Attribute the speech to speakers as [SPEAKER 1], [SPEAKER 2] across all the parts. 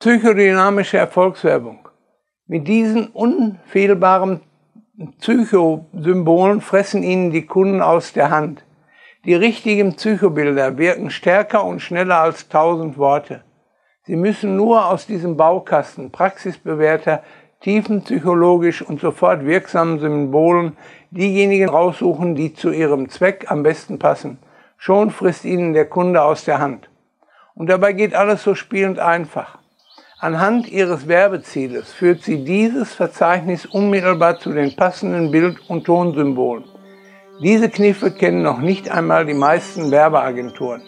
[SPEAKER 1] Psychodynamische Erfolgswerbung. Mit diesen unfehlbaren Psychosymbolen fressen Ihnen die Kunden aus der Hand. Die richtigen Psychobilder wirken stärker und schneller als tausend Worte. Sie müssen nur aus diesem Baukasten praxisbewährter, tiefenpsychologisch und sofort wirksamen Symbolen diejenigen raussuchen, die zu Ihrem Zweck am besten passen. Schon frisst Ihnen der Kunde aus der Hand. Und dabei geht alles so spielend einfach. Anhand Ihres Werbezieles führt Sie dieses Verzeichnis unmittelbar zu den passenden Bild- und Tonsymbolen. Diese Kniffe kennen noch nicht einmal die meisten Werbeagenturen.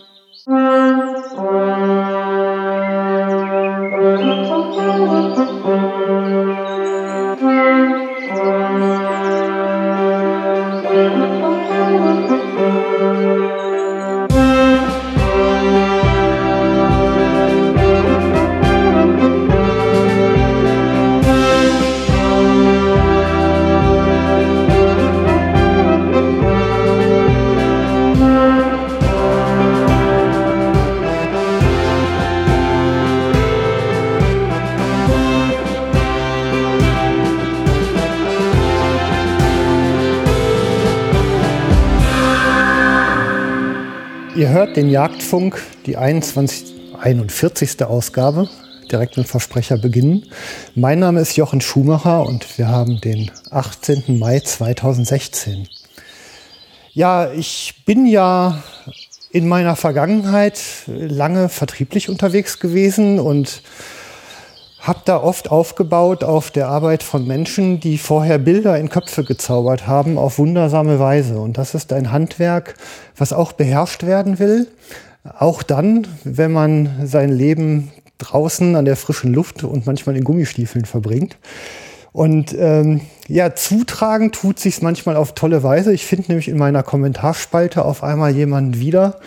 [SPEAKER 2] Hört den Jagdfunk, die 21, 41. Ausgabe, direkt mit Versprecher beginnen. Mein Name ist Jochen Schumacher und wir haben den 18. Mai 2016. Ja, ich bin ja in meiner Vergangenheit lange vertrieblich unterwegs gewesen und habe da oft aufgebaut auf der Arbeit von Menschen, die vorher Bilder in Köpfe gezaubert haben auf wundersame Weise. Und das ist ein Handwerk, was auch beherrscht werden will. Auch dann, wenn man sein Leben draußen an der frischen Luft und manchmal in Gummistiefeln verbringt. Und ähm, ja, zutragen tut sich's manchmal auf tolle Weise. Ich finde nämlich in meiner Kommentarspalte auf einmal jemanden wieder,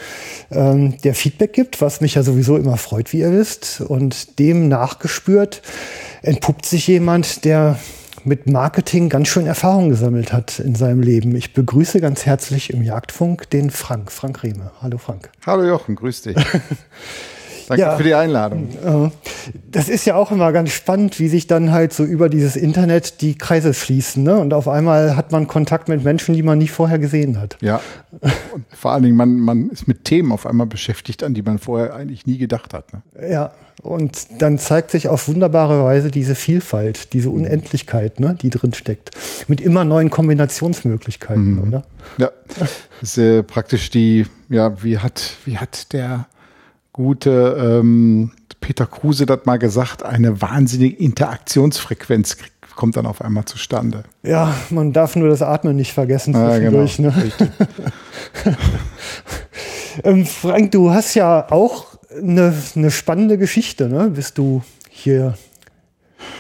[SPEAKER 2] ähm, der Feedback gibt, was mich ja sowieso immer freut, wie ihr wisst. Und dem nachgespürt entpuppt sich jemand, der mit Marketing ganz schön Erfahrung gesammelt hat in seinem Leben. Ich begrüße ganz herzlich im Jagdfunk den Frank, Frank Rehme. Hallo Frank.
[SPEAKER 3] Hallo Jochen, grüß dich. Danke ja, für die Einladung.
[SPEAKER 2] Das ist ja auch immer ganz spannend, wie sich dann halt so über dieses Internet die Kreise schließen. Ne? Und auf einmal hat man Kontakt mit Menschen, die man nie vorher gesehen hat.
[SPEAKER 3] Ja. Und vor allen Dingen, man, man ist mit Themen auf einmal beschäftigt, an die man vorher eigentlich nie gedacht hat. Ne?
[SPEAKER 2] Ja. Und dann zeigt sich auf wunderbare Weise diese Vielfalt, diese Unendlichkeit, ne, die drin steckt. Mit immer neuen Kombinationsmöglichkeiten, mhm. oder?
[SPEAKER 3] Ja. Das ist äh, praktisch die, ja, wie hat, wie hat der gute ähm, Peter Kruse hat mal gesagt, eine wahnsinnige Interaktionsfrequenz kommt dann auf einmal zustande.
[SPEAKER 2] Ja, man darf nur das Atmen nicht vergessen
[SPEAKER 3] zwischendurch. Ja, genau.
[SPEAKER 2] ne? ähm, Frank, du hast ja auch eine, eine spannende Geschichte, ne? bis du hier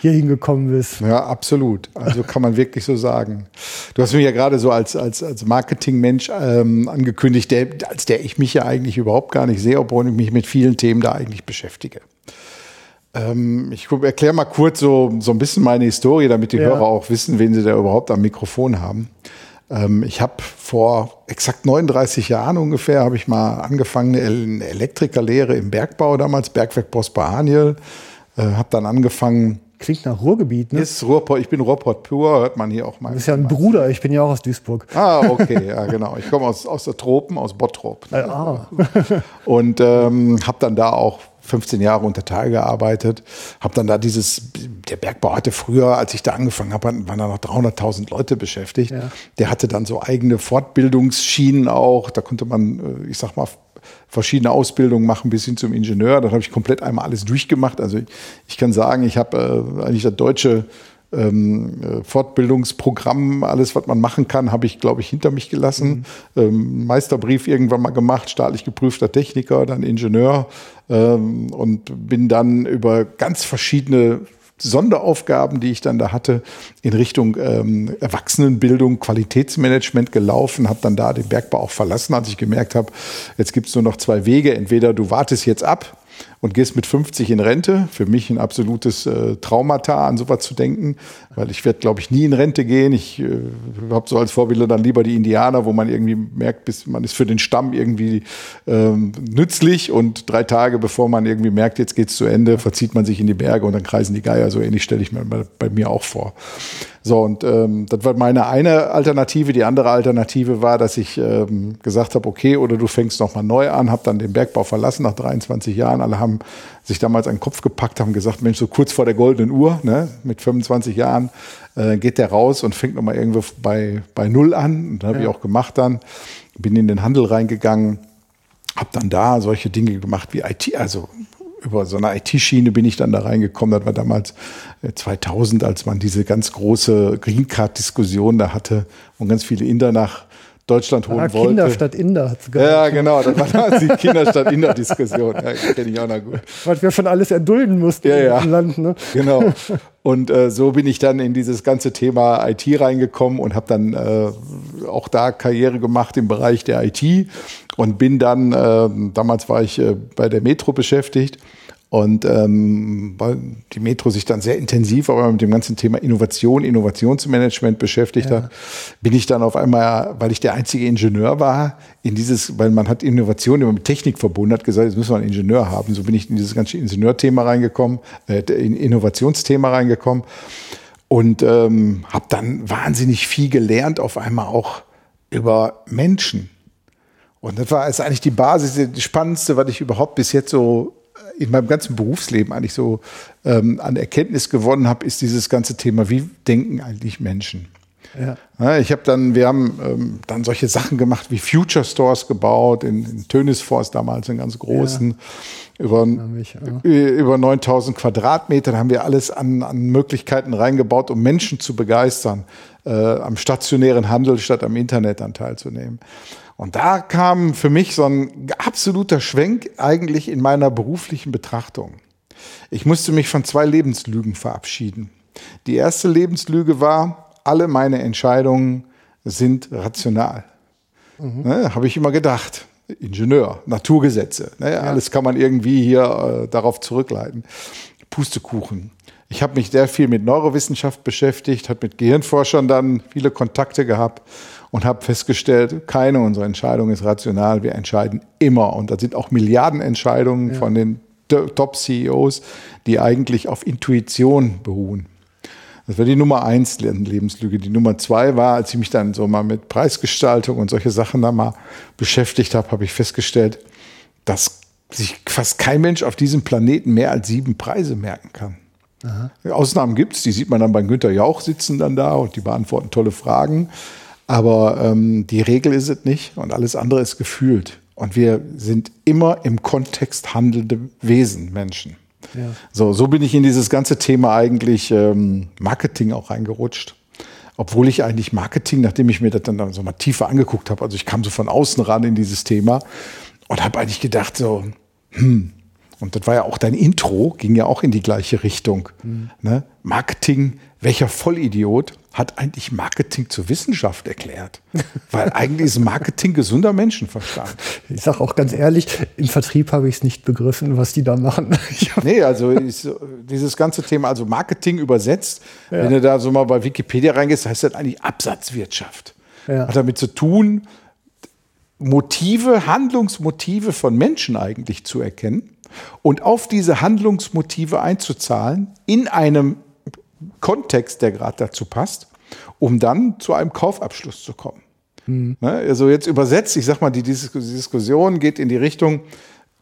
[SPEAKER 2] hier hingekommen bist.
[SPEAKER 3] Ja, absolut. Also kann man wirklich so sagen. Du hast mich ja gerade so als, als, als Marketingmensch ähm, angekündigt, der, als der ich mich ja eigentlich überhaupt gar nicht sehe, obwohl ich mich mit vielen Themen da eigentlich beschäftige. Ähm, ich erkläre mal kurz so, so ein bisschen meine Historie, damit die ja. Hörer auch wissen, wen sie da überhaupt am Mikrofon haben. Ähm, ich habe vor exakt 39 Jahren ungefähr, habe ich mal angefangen, eine Elektrikerlehre im Bergbau damals, Bergwerk Prosper Haniel. Äh, habe dann angefangen,
[SPEAKER 2] Klingt nach Ruhrgebiet, ne?
[SPEAKER 3] Ist Ruhrpott, ich bin Ruhrpott pur, hört man hier auch mal.
[SPEAKER 2] Du bist ja ein Bruder, ich bin ja auch aus Duisburg.
[SPEAKER 3] Ah, okay, ja, genau. Ich komme aus, aus der Tropen, aus Bottrop.
[SPEAKER 2] Ne? Ah.
[SPEAKER 3] Und ähm, habe dann da auch 15 Jahre unter Tage gearbeitet, habe dann da dieses, der Bergbau hatte früher, als ich da angefangen habe, waren da noch 300.000 Leute beschäftigt. Ja. Der hatte dann so eigene Fortbildungsschienen auch, da konnte man, äh, ich sag mal, verschiedene Ausbildungen machen bis hin zum Ingenieur. Da habe ich komplett einmal alles durchgemacht. Also ich, ich kann sagen, ich habe äh, eigentlich das deutsche ähm, äh, Fortbildungsprogramm, alles, was man machen kann, habe ich, glaube ich, hinter mich gelassen. Mhm. Ähm, Meisterbrief irgendwann mal gemacht, staatlich geprüfter Techniker, dann Ingenieur ähm, und bin dann über ganz verschiedene Sonderaufgaben, die ich dann da hatte, in Richtung ähm, Erwachsenenbildung, Qualitätsmanagement gelaufen, habe dann da den Bergbau auch verlassen, als ich gemerkt habe, jetzt gibt es nur noch zwei Wege. Entweder du wartest jetzt ab und gehst mit 50 in Rente. Für mich ein absolutes äh, Traumata, an sowas zu denken, weil ich werde, glaube ich, nie in Rente gehen. Ich äh, habe so als Vorbilder dann lieber die Indianer, wo man irgendwie merkt, bis man ist für den Stamm irgendwie ähm, nützlich und drei Tage bevor man irgendwie merkt, jetzt geht's zu Ende, verzieht man sich in die Berge und dann kreisen die Geier. So ähnlich stelle ich mir bei, bei mir auch vor. So, und ähm, das war meine eine Alternative. Die andere Alternative war, dass ich ähm, gesagt habe, okay, oder du fängst nochmal neu an, habe dann den Bergbau verlassen nach 23 Jahren. Alle haben sich damals einen Kopf gepackt, haben gesagt, Mensch, so kurz vor der goldenen Uhr, ne, mit 25 Jahren, äh, geht der raus und fängt nochmal irgendwo bei, bei Null an. Und das habe ja. ich auch gemacht dann. Bin in den Handel reingegangen, habe dann da solche Dinge gemacht wie IT, also über so eine IT-Schiene bin ich dann da reingekommen. Das war damals 2000, äh, als man diese ganz große Green Card-Diskussion da hatte und ganz viele Inder nach Deutschland holen ah, wollte.
[SPEAKER 2] Kinder statt Inder.
[SPEAKER 3] Hat's ja, genau. Das war damals die Kinder statt Inder-Diskussion. Ja, kenne ich auch noch gut.
[SPEAKER 2] Was wir schon alles erdulden mussten
[SPEAKER 3] ja, ja. im Land. Ne? Genau. Und äh, so bin ich dann in dieses ganze Thema IT reingekommen und habe dann äh, auch da Karriere gemacht im Bereich der IT und bin dann, äh, damals war ich äh, bei der Metro beschäftigt und ähm, weil die Metro sich dann sehr intensiv aber mit dem ganzen Thema Innovation, Innovationsmanagement beschäftigt ja. hat, bin ich dann auf einmal, weil ich der einzige Ingenieur war, in dieses, weil man hat Innovation immer mit Technik verbunden, hat gesagt, jetzt müssen wir einen Ingenieur haben. So bin ich in dieses ganze Ingenieurthema reingekommen, äh, in Innovationsthema reingekommen und ähm, habe dann wahnsinnig viel gelernt, auf einmal auch über Menschen. Und das war ist eigentlich die Basis, die spannendste, was ich überhaupt bis jetzt so in meinem ganzen Berufsleben eigentlich so ähm, an Erkenntnis gewonnen habe, ist dieses ganze Thema, wie denken eigentlich Menschen? Ja. ja ich habe dann, wir haben ähm, dann solche Sachen gemacht wie Future Stores gebaut in, in Tönisforst damals, in ganz großen, ja. über, mich, über 9000 Quadratmeter. Da haben wir alles an, an Möglichkeiten reingebaut, um Menschen zu begeistern, äh, am stationären Handel statt am Internet an teilzunehmen. Und da kam für mich so ein absoluter Schwenk eigentlich in meiner beruflichen Betrachtung. Ich musste mich von zwei Lebenslügen verabschieden. Die erste Lebenslüge war, alle meine Entscheidungen sind rational. Mhm. Ne, Habe ich immer gedacht. Ingenieur, Naturgesetze, ne, ja. alles kann man irgendwie hier äh, darauf zurückleiten. Pustekuchen. Ich habe mich sehr viel mit Neurowissenschaft beschäftigt, habe mit Gehirnforschern dann viele Kontakte gehabt und habe festgestellt, keine unserer Entscheidungen ist rational. Wir entscheiden immer. Und da sind auch Milliardenentscheidungen ja. von den Top-CEOs, die eigentlich auf Intuition beruhen. Das war die Nummer eins Lebenslüge. Die Nummer zwei war, als ich mich dann so mal mit Preisgestaltung und solche Sachen da mal beschäftigt habe, habe ich festgestellt, dass sich fast kein Mensch auf diesem Planeten mehr als sieben Preise merken kann. Aha. Ausnahmen gibt es, die sieht man dann bei Günter Jauch sitzen dann da und die beantworten tolle Fragen. Aber ähm, die Regel ist es nicht und alles andere ist gefühlt. Und wir sind immer im Kontext handelnde Wesen, Menschen. Ja. So, so bin ich in dieses ganze Thema eigentlich ähm, Marketing auch reingerutscht. Obwohl ich eigentlich Marketing, nachdem ich mir das dann so mal tiefer angeguckt habe, also ich kam so von außen ran in dieses Thema und habe eigentlich gedacht so, hm, und das war ja auch dein Intro, ging ja auch in die gleiche Richtung. Mhm. Ne? Marketing, welcher Vollidiot hat eigentlich Marketing zur Wissenschaft erklärt. Weil eigentlich ist Marketing gesunder Menschenverstand.
[SPEAKER 2] Ich sage auch ganz ehrlich, im Vertrieb habe ich es nicht begriffen, was die da machen.
[SPEAKER 3] nee, also ist, dieses ganze Thema, also Marketing übersetzt, ja. wenn du da so mal bei Wikipedia reingehst, heißt das eigentlich Absatzwirtschaft. Ja. Hat damit zu tun, Motive, Handlungsmotive von Menschen eigentlich zu erkennen und auf diese Handlungsmotive einzuzahlen in einem Kontext, der gerade dazu passt, um dann zu einem Kaufabschluss zu kommen. Mhm. Also jetzt übersetzt, ich sag mal, die Diskussion geht in die Richtung,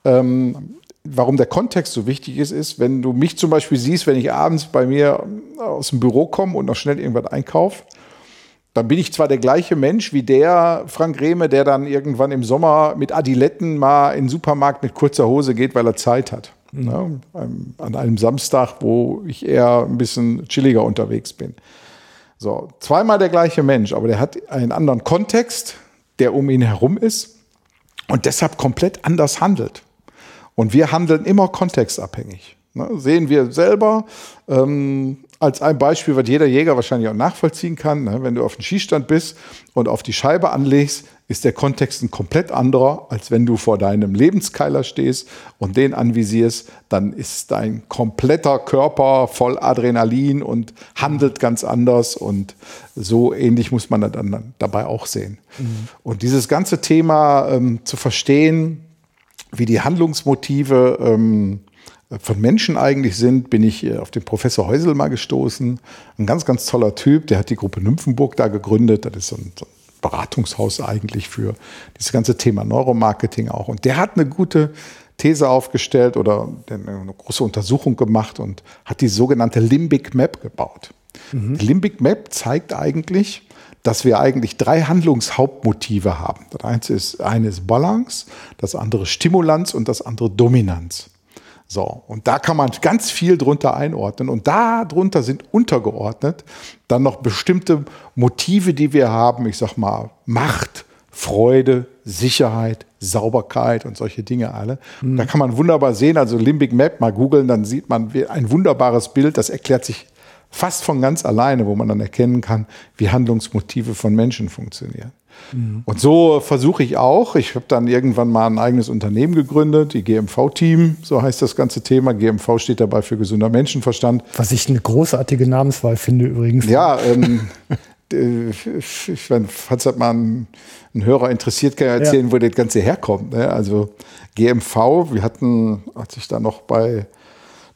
[SPEAKER 3] ähm, warum der Kontext so wichtig ist, ist, wenn du mich zum Beispiel siehst, wenn ich abends bei mir aus dem Büro komme und noch schnell irgendwas einkaufe, dann bin ich zwar der gleiche Mensch wie der Frank Rehme, der dann irgendwann im Sommer mit Adiletten mal in den Supermarkt mit kurzer Hose geht, weil er Zeit hat. Mhm. Ne? An einem Samstag, wo ich eher ein bisschen chilliger unterwegs bin. So, zweimal der gleiche Mensch, aber der hat einen anderen Kontext, der um ihn herum ist und deshalb komplett anders handelt. Und wir handeln immer kontextabhängig. Ne? Sehen wir selber, ähm, als ein Beispiel, was jeder Jäger wahrscheinlich auch nachvollziehen kann, ne? wenn du auf dem Schießstand bist und auf die Scheibe anlegst, ist der Kontext ein komplett anderer, als wenn du vor deinem Lebenskeiler stehst und den anvisierst, dann ist dein kompletter Körper voll Adrenalin und handelt ganz anders und so ähnlich muss man dann dabei auch sehen. Mhm. Und dieses ganze Thema ähm, zu verstehen, wie die Handlungsmotive ähm, von Menschen eigentlich sind, bin ich äh, auf den Professor Häusel mal gestoßen. Ein ganz, ganz toller Typ, der hat die Gruppe Nymphenburg da gegründet. Das ist so ein, so ein Beratungshaus eigentlich für dieses ganze Thema Neuromarketing auch. Und der hat eine gute These aufgestellt oder eine große Untersuchung gemacht und hat die sogenannte Limbic Map gebaut. Mhm. Die Limbic Map zeigt eigentlich, dass wir eigentlich drei Handlungshauptmotive haben. Das eine ist, eine ist Balance, das andere Stimulanz und das andere Dominanz. So, und da kann man ganz viel drunter einordnen. Und da drunter sind untergeordnet dann noch bestimmte Motive, die wir haben. Ich sag mal, Macht, Freude, Sicherheit, Sauberkeit und solche Dinge alle. Mhm. Da kann man wunderbar sehen, also Limbic Map mal googeln, dann sieht man ein wunderbares Bild, das erklärt sich fast von ganz alleine, wo man dann erkennen kann, wie Handlungsmotive von Menschen funktionieren. Mhm. Und so versuche ich auch. Ich habe dann irgendwann mal ein eigenes Unternehmen gegründet, die GMV-Team, so heißt das ganze Thema. GMV steht dabei für gesunder Menschenverstand.
[SPEAKER 2] Was ich eine großartige Namenswahl finde übrigens.
[SPEAKER 3] Ja, ähm, ich, wenn, falls das mal ein, ein, Hörer interessiert, kann ich erzählen, ja. wo das Ganze herkommt. Ne? Also GMV, wir hatten, als ich da noch bei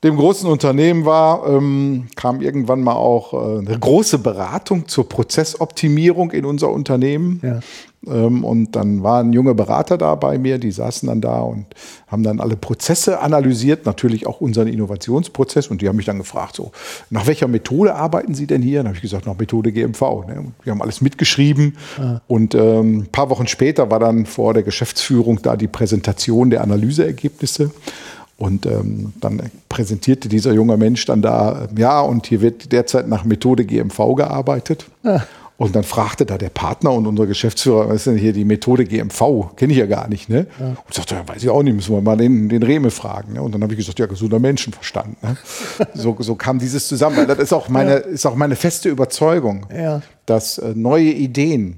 [SPEAKER 3] dem großen Unternehmen war, ähm, kam irgendwann mal auch äh, eine große Beratung zur Prozessoptimierung in unser Unternehmen. Ja. Ähm, und dann waren junge Berater da bei mir, die saßen dann da und haben dann alle Prozesse analysiert, natürlich auch unseren Innovationsprozess. Und die haben mich dann gefragt, so, nach welcher Methode arbeiten Sie denn hier? Dann habe ich gesagt, nach Methode GMV. Ne? Wir haben alles mitgeschrieben. Ah. Und ähm, ein paar Wochen später war dann vor der Geschäftsführung da die Präsentation der Analyseergebnisse. Und ähm, dann präsentierte dieser junge Mensch dann da, ja, und hier wird derzeit nach Methode GMV gearbeitet. Ja. Und dann fragte da der Partner und unser Geschäftsführer, was ist denn hier die Methode GMV? Kenne ich ja gar nicht. Ne? Ja. Und sagte, ja, weiß ich auch nicht, müssen wir mal den, den Reme fragen. Ne? Und dann habe ich gesagt, ja, gesunder Menschenverstand. Ne? so, so kam dieses zusammen. Weil das ist auch meine, ja. ist auch meine feste Überzeugung, ja. dass äh, neue Ideen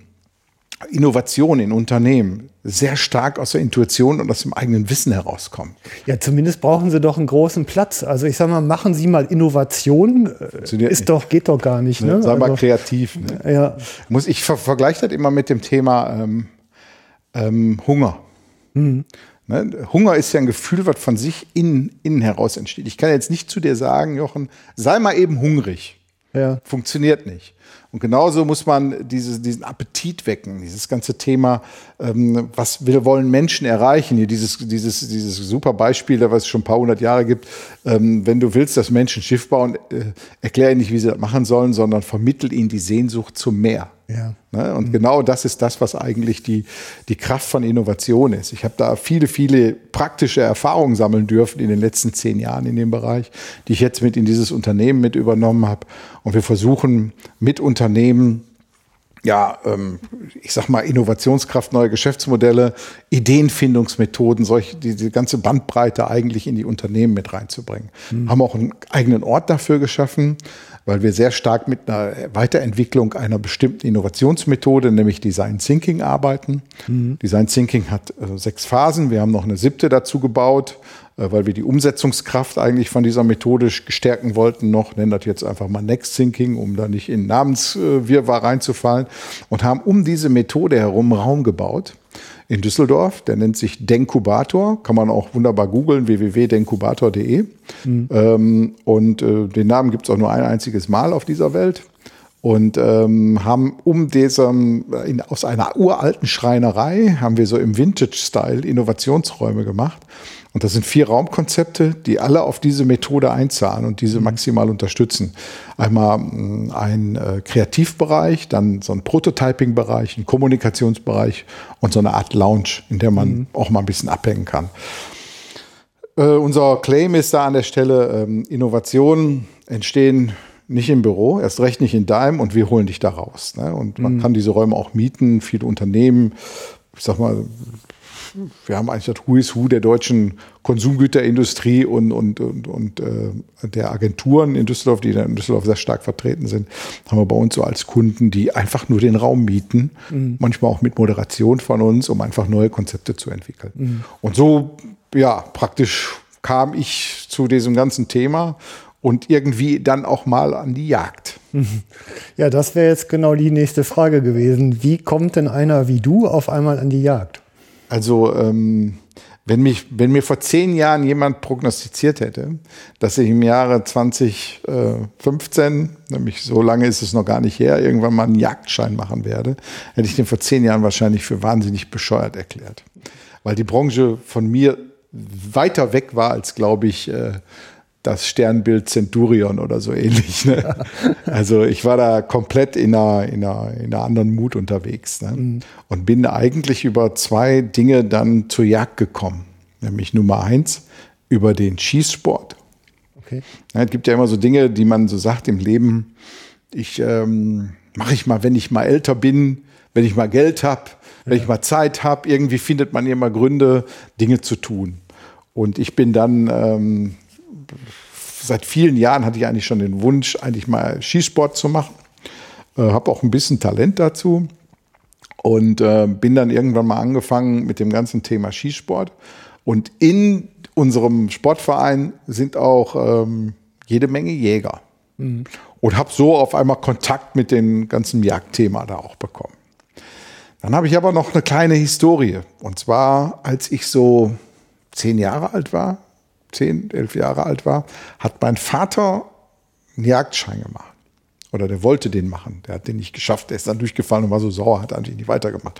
[SPEAKER 3] Innovation in Unternehmen sehr stark aus der Intuition und aus dem eigenen Wissen herauskommen.
[SPEAKER 2] Ja, zumindest brauchen Sie doch einen großen Platz. Also ich sage mal, machen Sie mal Innovation, ist nicht. doch geht doch gar nicht. Ne?
[SPEAKER 3] Sei also, mal kreativ. Ne? Ja. Muss ich ver vergleiche das immer mit dem Thema ähm, ähm, Hunger. Mhm. Ne? Hunger ist ja ein Gefühl, was von sich innen, innen heraus entsteht. Ich kann jetzt nicht zu dir sagen, Jochen, sei mal eben hungrig. Ja. Funktioniert nicht. Und genauso muss man diese, diesen Appetit wecken, dieses ganze Thema, ähm, was will, wollen Menschen erreichen? Hier dieses, dieses, dieses super Beispiel, was es schon ein paar hundert Jahre gibt. Ähm, wenn du willst, dass Menschen Schiff bauen, äh, erklär ihnen nicht, wie sie das machen sollen, sondern vermittel ihnen die Sehnsucht zum Meer. Ja. Ne? Und mhm. genau das ist das, was eigentlich die, die Kraft von Innovation ist. Ich habe da viele, viele praktische Erfahrungen sammeln dürfen in den letzten zehn Jahren in dem Bereich, die ich jetzt mit in dieses Unternehmen mit übernommen habe. Und wir versuchen mit Unternehmen ja, ähm, ich sag mal, Innovationskraft, neue Geschäftsmodelle, Ideenfindungsmethoden, solche, die, die ganze Bandbreite eigentlich in die Unternehmen mit reinzubringen. Mhm. Haben auch einen eigenen Ort dafür geschaffen, weil wir sehr stark mit einer Weiterentwicklung einer bestimmten Innovationsmethode, nämlich Design Thinking, arbeiten. Mhm. Design Thinking hat äh, sechs Phasen. Wir haben noch eine siebte dazu gebaut, äh, weil wir die Umsetzungskraft eigentlich von dieser Methode stärken wollten noch. Nennen das jetzt einfach mal Next Thinking, um da nicht in Namenswirrwarr reinzufallen. Und haben um diese Methode herum Raum gebaut in Düsseldorf. Der nennt sich Denkubator. Kann man auch wunderbar googeln, www.denkubator.de. Mhm. Ähm, und äh, den Namen gibt es auch nur ein einziges Mal auf dieser Welt. Und ähm, haben um diesem, in, aus einer uralten Schreinerei, haben wir so im Vintage-Style Innovationsräume gemacht und das sind vier Raumkonzepte, die alle auf diese Methode einzahlen und diese mhm. maximal unterstützen. Einmal mm, ein äh, Kreativbereich, dann so ein Prototyping-Bereich, ein Kommunikationsbereich und so eine Art Lounge, in der man mhm. auch mal ein bisschen abhängen kann. Äh, unser Claim ist da an der Stelle, ähm, Innovationen entstehen nicht im Büro, erst recht nicht in deinem und wir holen dich da raus. Ne? Und man mhm. kann diese Räume auch mieten, viele Unternehmen, ich sag mal, wir haben eigentlich das Who is Who der deutschen Konsumgüterindustrie und, und, und, und äh, der Agenturen in Düsseldorf, die in Düsseldorf sehr stark vertreten sind, haben wir bei uns so als Kunden, die einfach nur den Raum mieten, mhm. manchmal auch mit Moderation von uns, um einfach neue Konzepte zu entwickeln. Mhm. Und so, ja, praktisch kam ich zu diesem ganzen Thema und irgendwie dann auch mal an die Jagd.
[SPEAKER 2] Ja, das wäre jetzt genau die nächste Frage gewesen. Wie kommt denn einer wie du auf einmal an die Jagd?
[SPEAKER 3] Also ähm, wenn, mich, wenn mir vor zehn Jahren jemand prognostiziert hätte, dass ich im Jahre 2015, nämlich so lange ist es noch gar nicht her, irgendwann mal einen Jagdschein machen werde, hätte ich den vor zehn Jahren wahrscheinlich für wahnsinnig bescheuert erklärt. Weil die Branche von mir weiter weg war als, glaube ich, äh, das Sternbild Centurion oder so ähnlich. Ne? Also ich war da komplett in einer, in einer, in einer anderen Mut unterwegs ne? mhm. und bin eigentlich über zwei Dinge dann zur Jagd gekommen. Nämlich Nummer eins über den Schießsport. Okay. Ja, es gibt ja immer so Dinge, die man so sagt im Leben. Ich ähm, mache ich mal, wenn ich mal älter bin, wenn ich mal Geld habe, wenn ja. ich mal Zeit habe. Irgendwie findet man immer Gründe, Dinge zu tun. Und ich bin dann ähm, seit vielen Jahren hatte ich eigentlich schon den Wunsch, eigentlich mal Skisport zu machen. Äh, habe auch ein bisschen Talent dazu und äh, bin dann irgendwann mal angefangen mit dem ganzen Thema Skisport. Und in unserem Sportverein sind auch ähm, jede Menge Jäger. Mhm. Und habe so auf einmal Kontakt mit dem ganzen Jagdthema da auch bekommen. Dann habe ich aber noch eine kleine Historie. Und zwar, als ich so zehn Jahre alt war, zehn, elf Jahre alt war, hat mein Vater einen Jagdschein gemacht. Oder der wollte den machen. Der hat den nicht geschafft. Der ist dann durchgefallen und war so sauer, hat eigentlich nicht weitergemacht.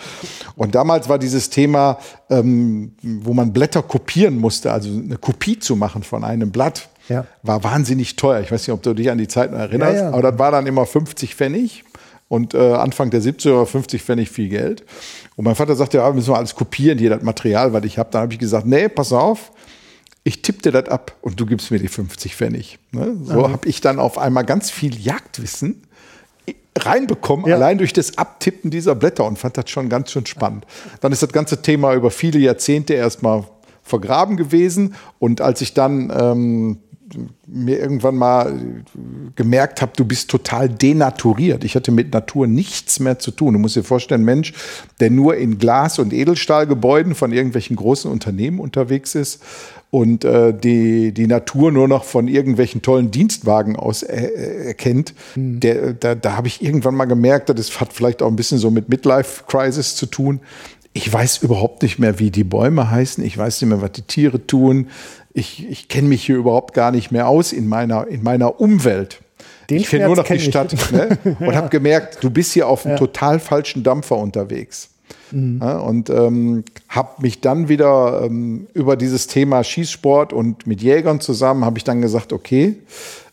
[SPEAKER 3] Und damals war dieses Thema, ähm, wo man Blätter kopieren musste, also eine Kopie zu machen von einem Blatt, ja. war wahnsinnig teuer. Ich weiß nicht, ob du dich an die Zeit noch erinnerst, ja, ja. aber das war dann immer 50 Pfennig. Und äh, Anfang der 70er war 50 Pfennig viel Geld. Und mein Vater sagte, ja, müssen wir alles kopieren, hier das Material, was ich habe. Dann habe ich gesagt, nee, pass auf, ich tippe dir das ab und du gibst mir die 50 Pfennig. Ne? So habe ich dann auf einmal ganz viel Jagdwissen reinbekommen, ja. allein durch das Abtippen dieser Blätter und fand das schon ganz schön spannend. Dann ist das ganze Thema über viele Jahrzehnte erstmal vergraben gewesen und als ich dann ähm, mir irgendwann mal gemerkt habe, du bist total denaturiert. Ich hatte mit Natur nichts mehr zu tun. Du musst dir vorstellen, Mensch, der nur in Glas- und Edelstahlgebäuden von irgendwelchen großen Unternehmen unterwegs ist und äh, die, die Natur nur noch von irgendwelchen tollen Dienstwagen aus er, erkennt, mhm. der, da, da habe ich irgendwann mal gemerkt, das hat vielleicht auch ein bisschen so mit Midlife-Crisis zu tun. Ich weiß überhaupt nicht mehr, wie die Bäume heißen. Ich weiß nicht mehr, was die Tiere tun ich, ich kenne mich hier überhaupt gar nicht mehr aus in meiner, in meiner Umwelt. Den ich kenne nur noch die Stadt ne? und ja. habe gemerkt, du bist hier auf einem ja. total falschen Dampfer unterwegs. Mhm. Ja, und ähm, habe mich dann wieder ähm, über dieses Thema Schießsport und mit Jägern zusammen, habe ich dann gesagt, okay,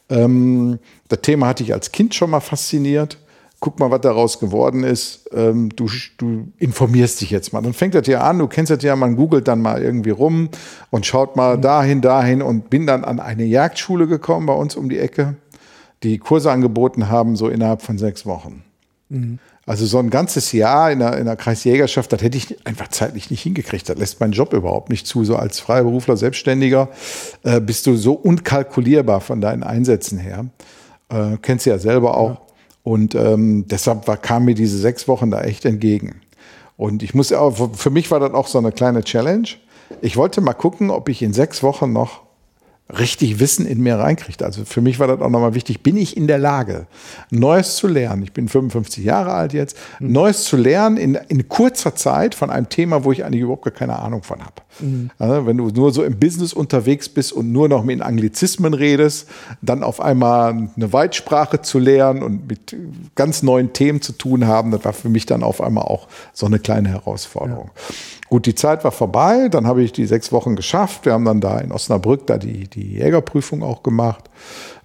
[SPEAKER 3] ähm, das Thema hatte ich als Kind schon mal fasziniert guck mal, was daraus geworden ist. Ähm, du, du informierst dich jetzt mal. Dann fängt das ja an, du kennst das ja, man googelt dann mal irgendwie rum und schaut mal mhm. dahin, dahin und bin dann an eine Jagdschule gekommen bei uns um die Ecke, die Kurse angeboten haben, so innerhalb von sechs Wochen. Mhm. Also so ein ganzes Jahr in der, in der Kreisjägerschaft, das hätte ich einfach zeitlich nicht hingekriegt. Das lässt mein Job überhaupt nicht zu. So als Freiberufler, Selbstständiger äh, bist du so unkalkulierbar von deinen Einsätzen her. Äh, kennst du ja selber auch. Ja. Und ähm, deshalb war, kam mir diese sechs Wochen da echt entgegen. Und ich muss auch, für mich war das auch so eine kleine Challenge. Ich wollte mal gucken, ob ich in sechs Wochen noch richtig Wissen in mir reinkriegt. Also für mich war das auch nochmal wichtig, bin ich in der Lage, Neues zu lernen. Ich bin 55 Jahre alt jetzt, mhm. Neues zu lernen in, in kurzer Zeit von einem Thema, wo ich eigentlich überhaupt gar keine Ahnung von habe. Mhm. Also wenn du nur so im Business unterwegs bist und nur noch mit Anglizismen redest, dann auf einmal eine Weitsprache zu lernen und mit ganz neuen Themen zu tun haben, das war für mich dann auf einmal auch so eine kleine Herausforderung. Ja. Gut, die Zeit war vorbei, dann habe ich die sechs Wochen geschafft. Wir haben dann da in Osnabrück da die, die Jägerprüfung auch gemacht.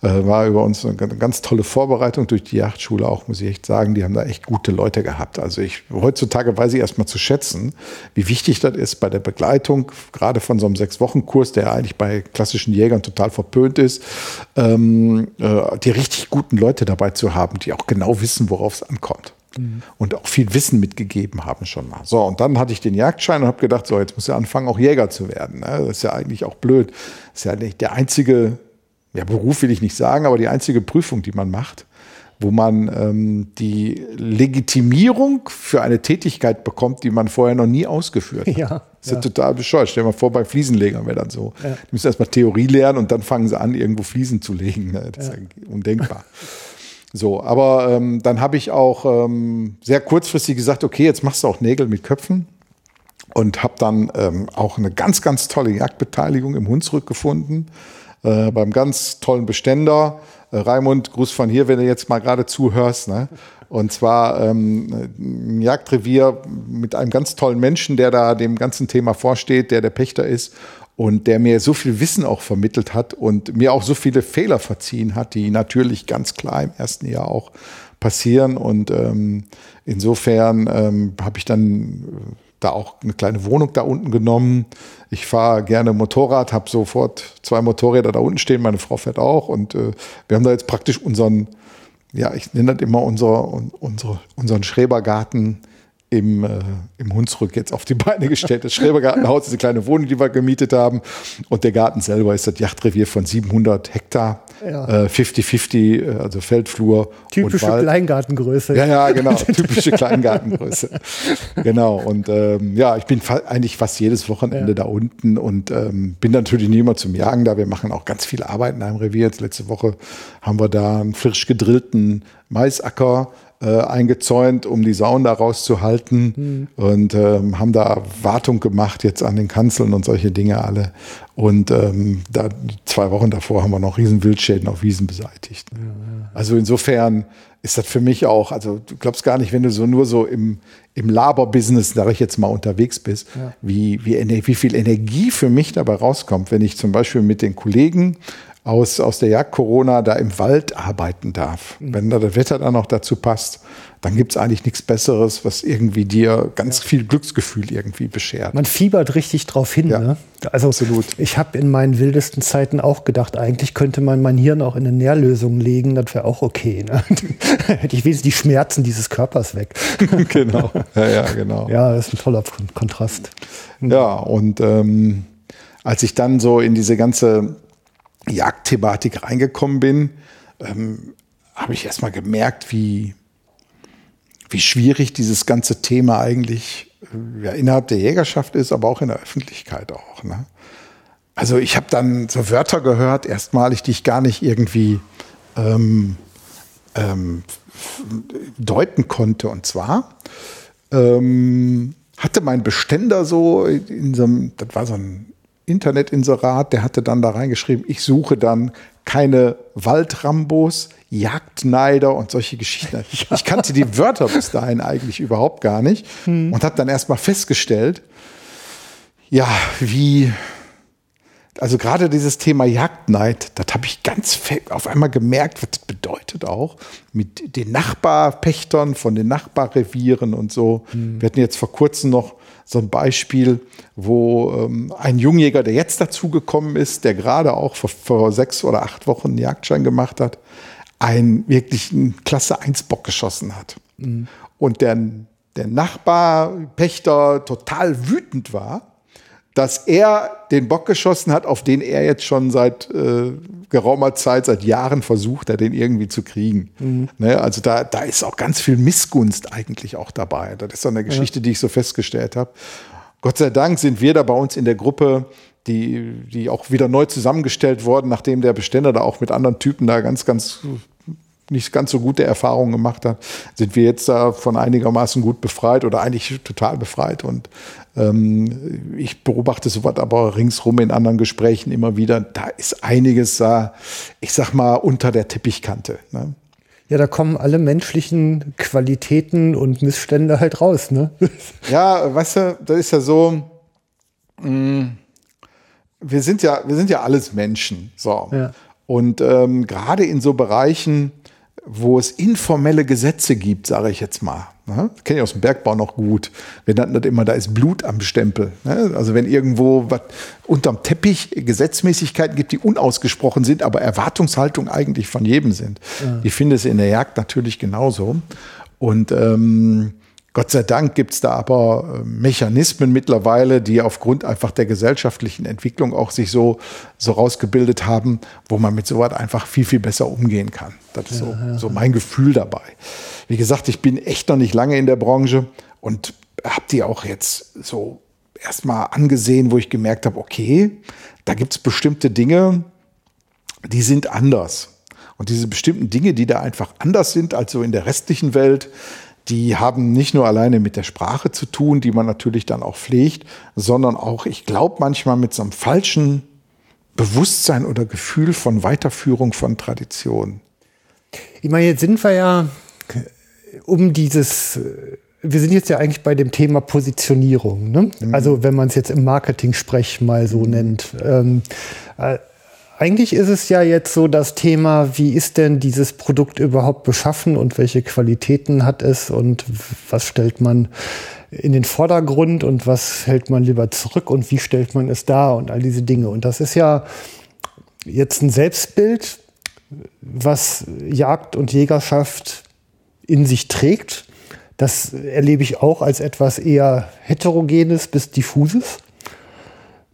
[SPEAKER 3] Äh, war über uns eine ganz tolle Vorbereitung durch die Yachtschule auch, muss ich echt sagen. Die haben da echt gute Leute gehabt. Also ich, heutzutage weiß ich erstmal zu schätzen, wie wichtig das ist bei der Begleitung, gerade von so einem Sechs-Wochen-Kurs, der eigentlich bei klassischen Jägern total verpönt ist, ähm, äh, die richtig guten Leute dabei zu haben, die auch genau wissen, worauf es ankommt. Mhm. und auch viel Wissen mitgegeben haben schon mal. So, und dann hatte ich den Jagdschein und habe gedacht, so, jetzt muss er anfangen, auch Jäger zu werden. Ne? Das ist ja eigentlich auch blöd. Das ist ja nicht der einzige, ja, Beruf will ich nicht sagen, aber die einzige Prüfung, die man macht wo man ähm, die Legitimierung für eine Tätigkeit bekommt, die man vorher noch nie ausgeführt hat. Ja, das ist ja. total bescheuert. Stell dir mal vor, bei Fliesenlegern wäre dann so. Ja. Die müssen erstmal Theorie lernen und dann fangen sie an, irgendwo Fliesen zu legen. Ne? Das ist ja undenkbar. So, aber ähm, dann habe ich auch ähm, sehr kurzfristig gesagt, okay, jetzt machst du auch Nägel mit Köpfen und habe dann ähm, auch eine ganz, ganz tolle Jagdbeteiligung im Hunsrück gefunden, äh, beim ganz tollen Beständer äh, Raimund, Gruß von hier, wenn du jetzt mal gerade zuhörst. Ne? Und zwar ähm, ein Jagdrevier mit einem ganz tollen Menschen, der da dem ganzen Thema vorsteht, der der Pächter ist und der mir so viel Wissen auch vermittelt hat und mir auch so viele Fehler verziehen hat, die natürlich ganz klar im ersten Jahr auch passieren. Und ähm, insofern ähm, habe ich dann da auch eine kleine Wohnung da unten genommen. Ich fahre gerne Motorrad, habe sofort zwei Motorräder da unten stehen. Meine Frau fährt auch und äh, wir haben da jetzt praktisch unseren, ja, ich nenne das immer unser, unsere, unseren Schrebergarten im, äh, im Hunsrück jetzt auf die Beine gestellt. Das Schrebergartenhaus ist eine kleine Wohnung, die wir gemietet haben. Und der Garten selber ist das Yachtrevier von 700 Hektar. 50-50, ja. äh, also Feldflur.
[SPEAKER 2] Typische Kleingartengröße.
[SPEAKER 3] Ja, ja, genau. Typische Kleingartengröße. genau. Und ähm, ja, ich bin fa eigentlich fast jedes Wochenende ja. da unten und ähm, bin natürlich nie immer zum Jagen da. Wir machen auch ganz viel Arbeit in einem Revier. Jetzt letzte Woche haben wir da einen frisch gedrillten Maisacker äh, eingezäunt, um die Sauen da rauszuhalten mhm. und ähm, haben da Wartung gemacht jetzt an den Kanzeln und solche Dinge alle. Und ähm, da zwei Wochen davor haben wir noch riesen Wildschäden auf Wiesen beseitigt. Ja, ja. Also insofern ist das für mich auch, also du glaubst gar nicht, wenn du so nur so im, im Laber-Business, sage ich jetzt mal, unterwegs bist, ja. wie, wie, wie viel Energie für mich dabei rauskommt, wenn ich zum Beispiel mit den Kollegen aus, aus der Jagd Corona da im Wald arbeiten darf. Mhm. Wenn da das Wetter dann noch dazu passt, dann gibt es eigentlich nichts Besseres, was irgendwie dir ganz ja. viel Glücksgefühl irgendwie beschert.
[SPEAKER 2] Man fiebert richtig drauf hin. Ja, ne? Also absolut. ich habe in meinen wildesten Zeiten auch gedacht, eigentlich könnte man mein Hirn auch in eine Nährlösung legen, das wäre auch okay. Ne? Hätte ich wenigstens die Schmerzen dieses Körpers weg.
[SPEAKER 3] genau. Ja, ja, genau.
[SPEAKER 2] Ja, das ist ein toller Kontrast.
[SPEAKER 3] Ja, und ähm, als ich dann so in diese ganze Jagdthematik reingekommen bin, ähm, habe ich erstmal gemerkt, wie, wie schwierig dieses ganze Thema eigentlich äh, ja, innerhalb der Jägerschaft ist, aber auch in der Öffentlichkeit auch. Ne? Also ich habe dann so Wörter gehört, erstmalig, die ich gar nicht irgendwie ähm, ähm, deuten konnte. Und zwar ähm, hatte mein Beständer so in so einem, das war so ein Internetinserat, der hatte dann da reingeschrieben, ich suche dann keine Waldrambos, Jagdneider und solche Geschichten. Ja. Ich kannte die Wörter bis dahin eigentlich überhaupt gar nicht hm. und habe dann erstmal festgestellt, ja, wie, also gerade dieses Thema Jagdneid, das habe ich ganz auf einmal gemerkt, was das bedeutet auch mit den Nachbarpächtern von den Nachbarrevieren und so. Hm. Wir hatten jetzt vor kurzem noch so ein Beispiel, wo ähm, ein Jungjäger, der jetzt dazugekommen ist, der gerade auch vor, vor, sechs oder acht Wochen einen Jagdschein gemacht hat, einen wirklichen Klasse 1 Bock geschossen hat. Mhm. Und der, der Nachbarpächter total wütend war, dass er den Bock geschossen hat, auf den er jetzt schon seit äh, geraumer Zeit, seit Jahren versucht hat, den irgendwie zu kriegen. Mhm. Ne, also da, da ist auch ganz viel Missgunst eigentlich auch dabei. Das ist so eine Geschichte, ja. die ich so festgestellt habe. Gott sei Dank sind wir da bei uns in der Gruppe, die, die auch wieder neu zusammengestellt worden, nachdem der Beständer da auch mit anderen Typen da ganz, ganz nicht ganz so gute Erfahrungen gemacht hat, sind wir jetzt da von einigermaßen gut befreit oder eigentlich total befreit. Und ähm, ich beobachte sowas aber ringsrum in anderen Gesprächen immer wieder. Da ist einiges da, ich sag mal, unter der Teppichkante. Ne?
[SPEAKER 2] Ja, da kommen alle menschlichen Qualitäten und Missstände halt raus, ne?
[SPEAKER 3] Ja, weißt du, das ist ja so, mh, mm, wir sind ja, wir sind ja alles Menschen. So. Ja. Und ähm, gerade in so Bereichen, wo es informelle Gesetze gibt, sage ich jetzt mal. Ne? Kenne ich aus dem Bergbau noch gut. Wir nannten das immer, da ist Blut am Stempel. Ne? Also wenn irgendwo was unterm Teppich Gesetzmäßigkeiten gibt, die unausgesprochen sind, aber Erwartungshaltung eigentlich von jedem sind. Ja. Die findest du in der Jagd natürlich genauso. Und ähm, Gott sei Dank gibt es da aber äh, Mechanismen mittlerweile, die aufgrund einfach der gesellschaftlichen Entwicklung auch sich so, so rausgebildet haben, wo man mit sowas einfach viel, viel besser umgehen kann. Das ist ja, so, ja. so mein Gefühl dabei. Wie gesagt, ich bin echt noch nicht lange in der Branche und habe die auch jetzt so erstmal angesehen, wo ich gemerkt habe, okay, da gibt es bestimmte Dinge, die sind anders. Und diese bestimmten Dinge, die da einfach anders sind als so in der restlichen Welt, die haben nicht nur alleine mit der Sprache zu tun, die man natürlich dann auch pflegt, sondern auch, ich glaube, manchmal mit so einem falschen Bewusstsein oder Gefühl von Weiterführung von Traditionen.
[SPEAKER 2] Ich meine, jetzt sind wir ja um dieses, wir sind jetzt ja eigentlich bei dem Thema Positionierung. Ne? Mhm. Also wenn man es jetzt im Marketing-Sprech mal so nennt. Ähm, äh, eigentlich ist es ja jetzt so das Thema, wie ist denn dieses Produkt überhaupt beschaffen und welche Qualitäten hat es und was stellt man in den Vordergrund und was hält man lieber zurück und wie stellt man es dar und all diese Dinge. Und das ist ja jetzt ein Selbstbild, was Jagd und Jägerschaft in sich trägt. Das erlebe ich auch als etwas eher heterogenes bis diffuses.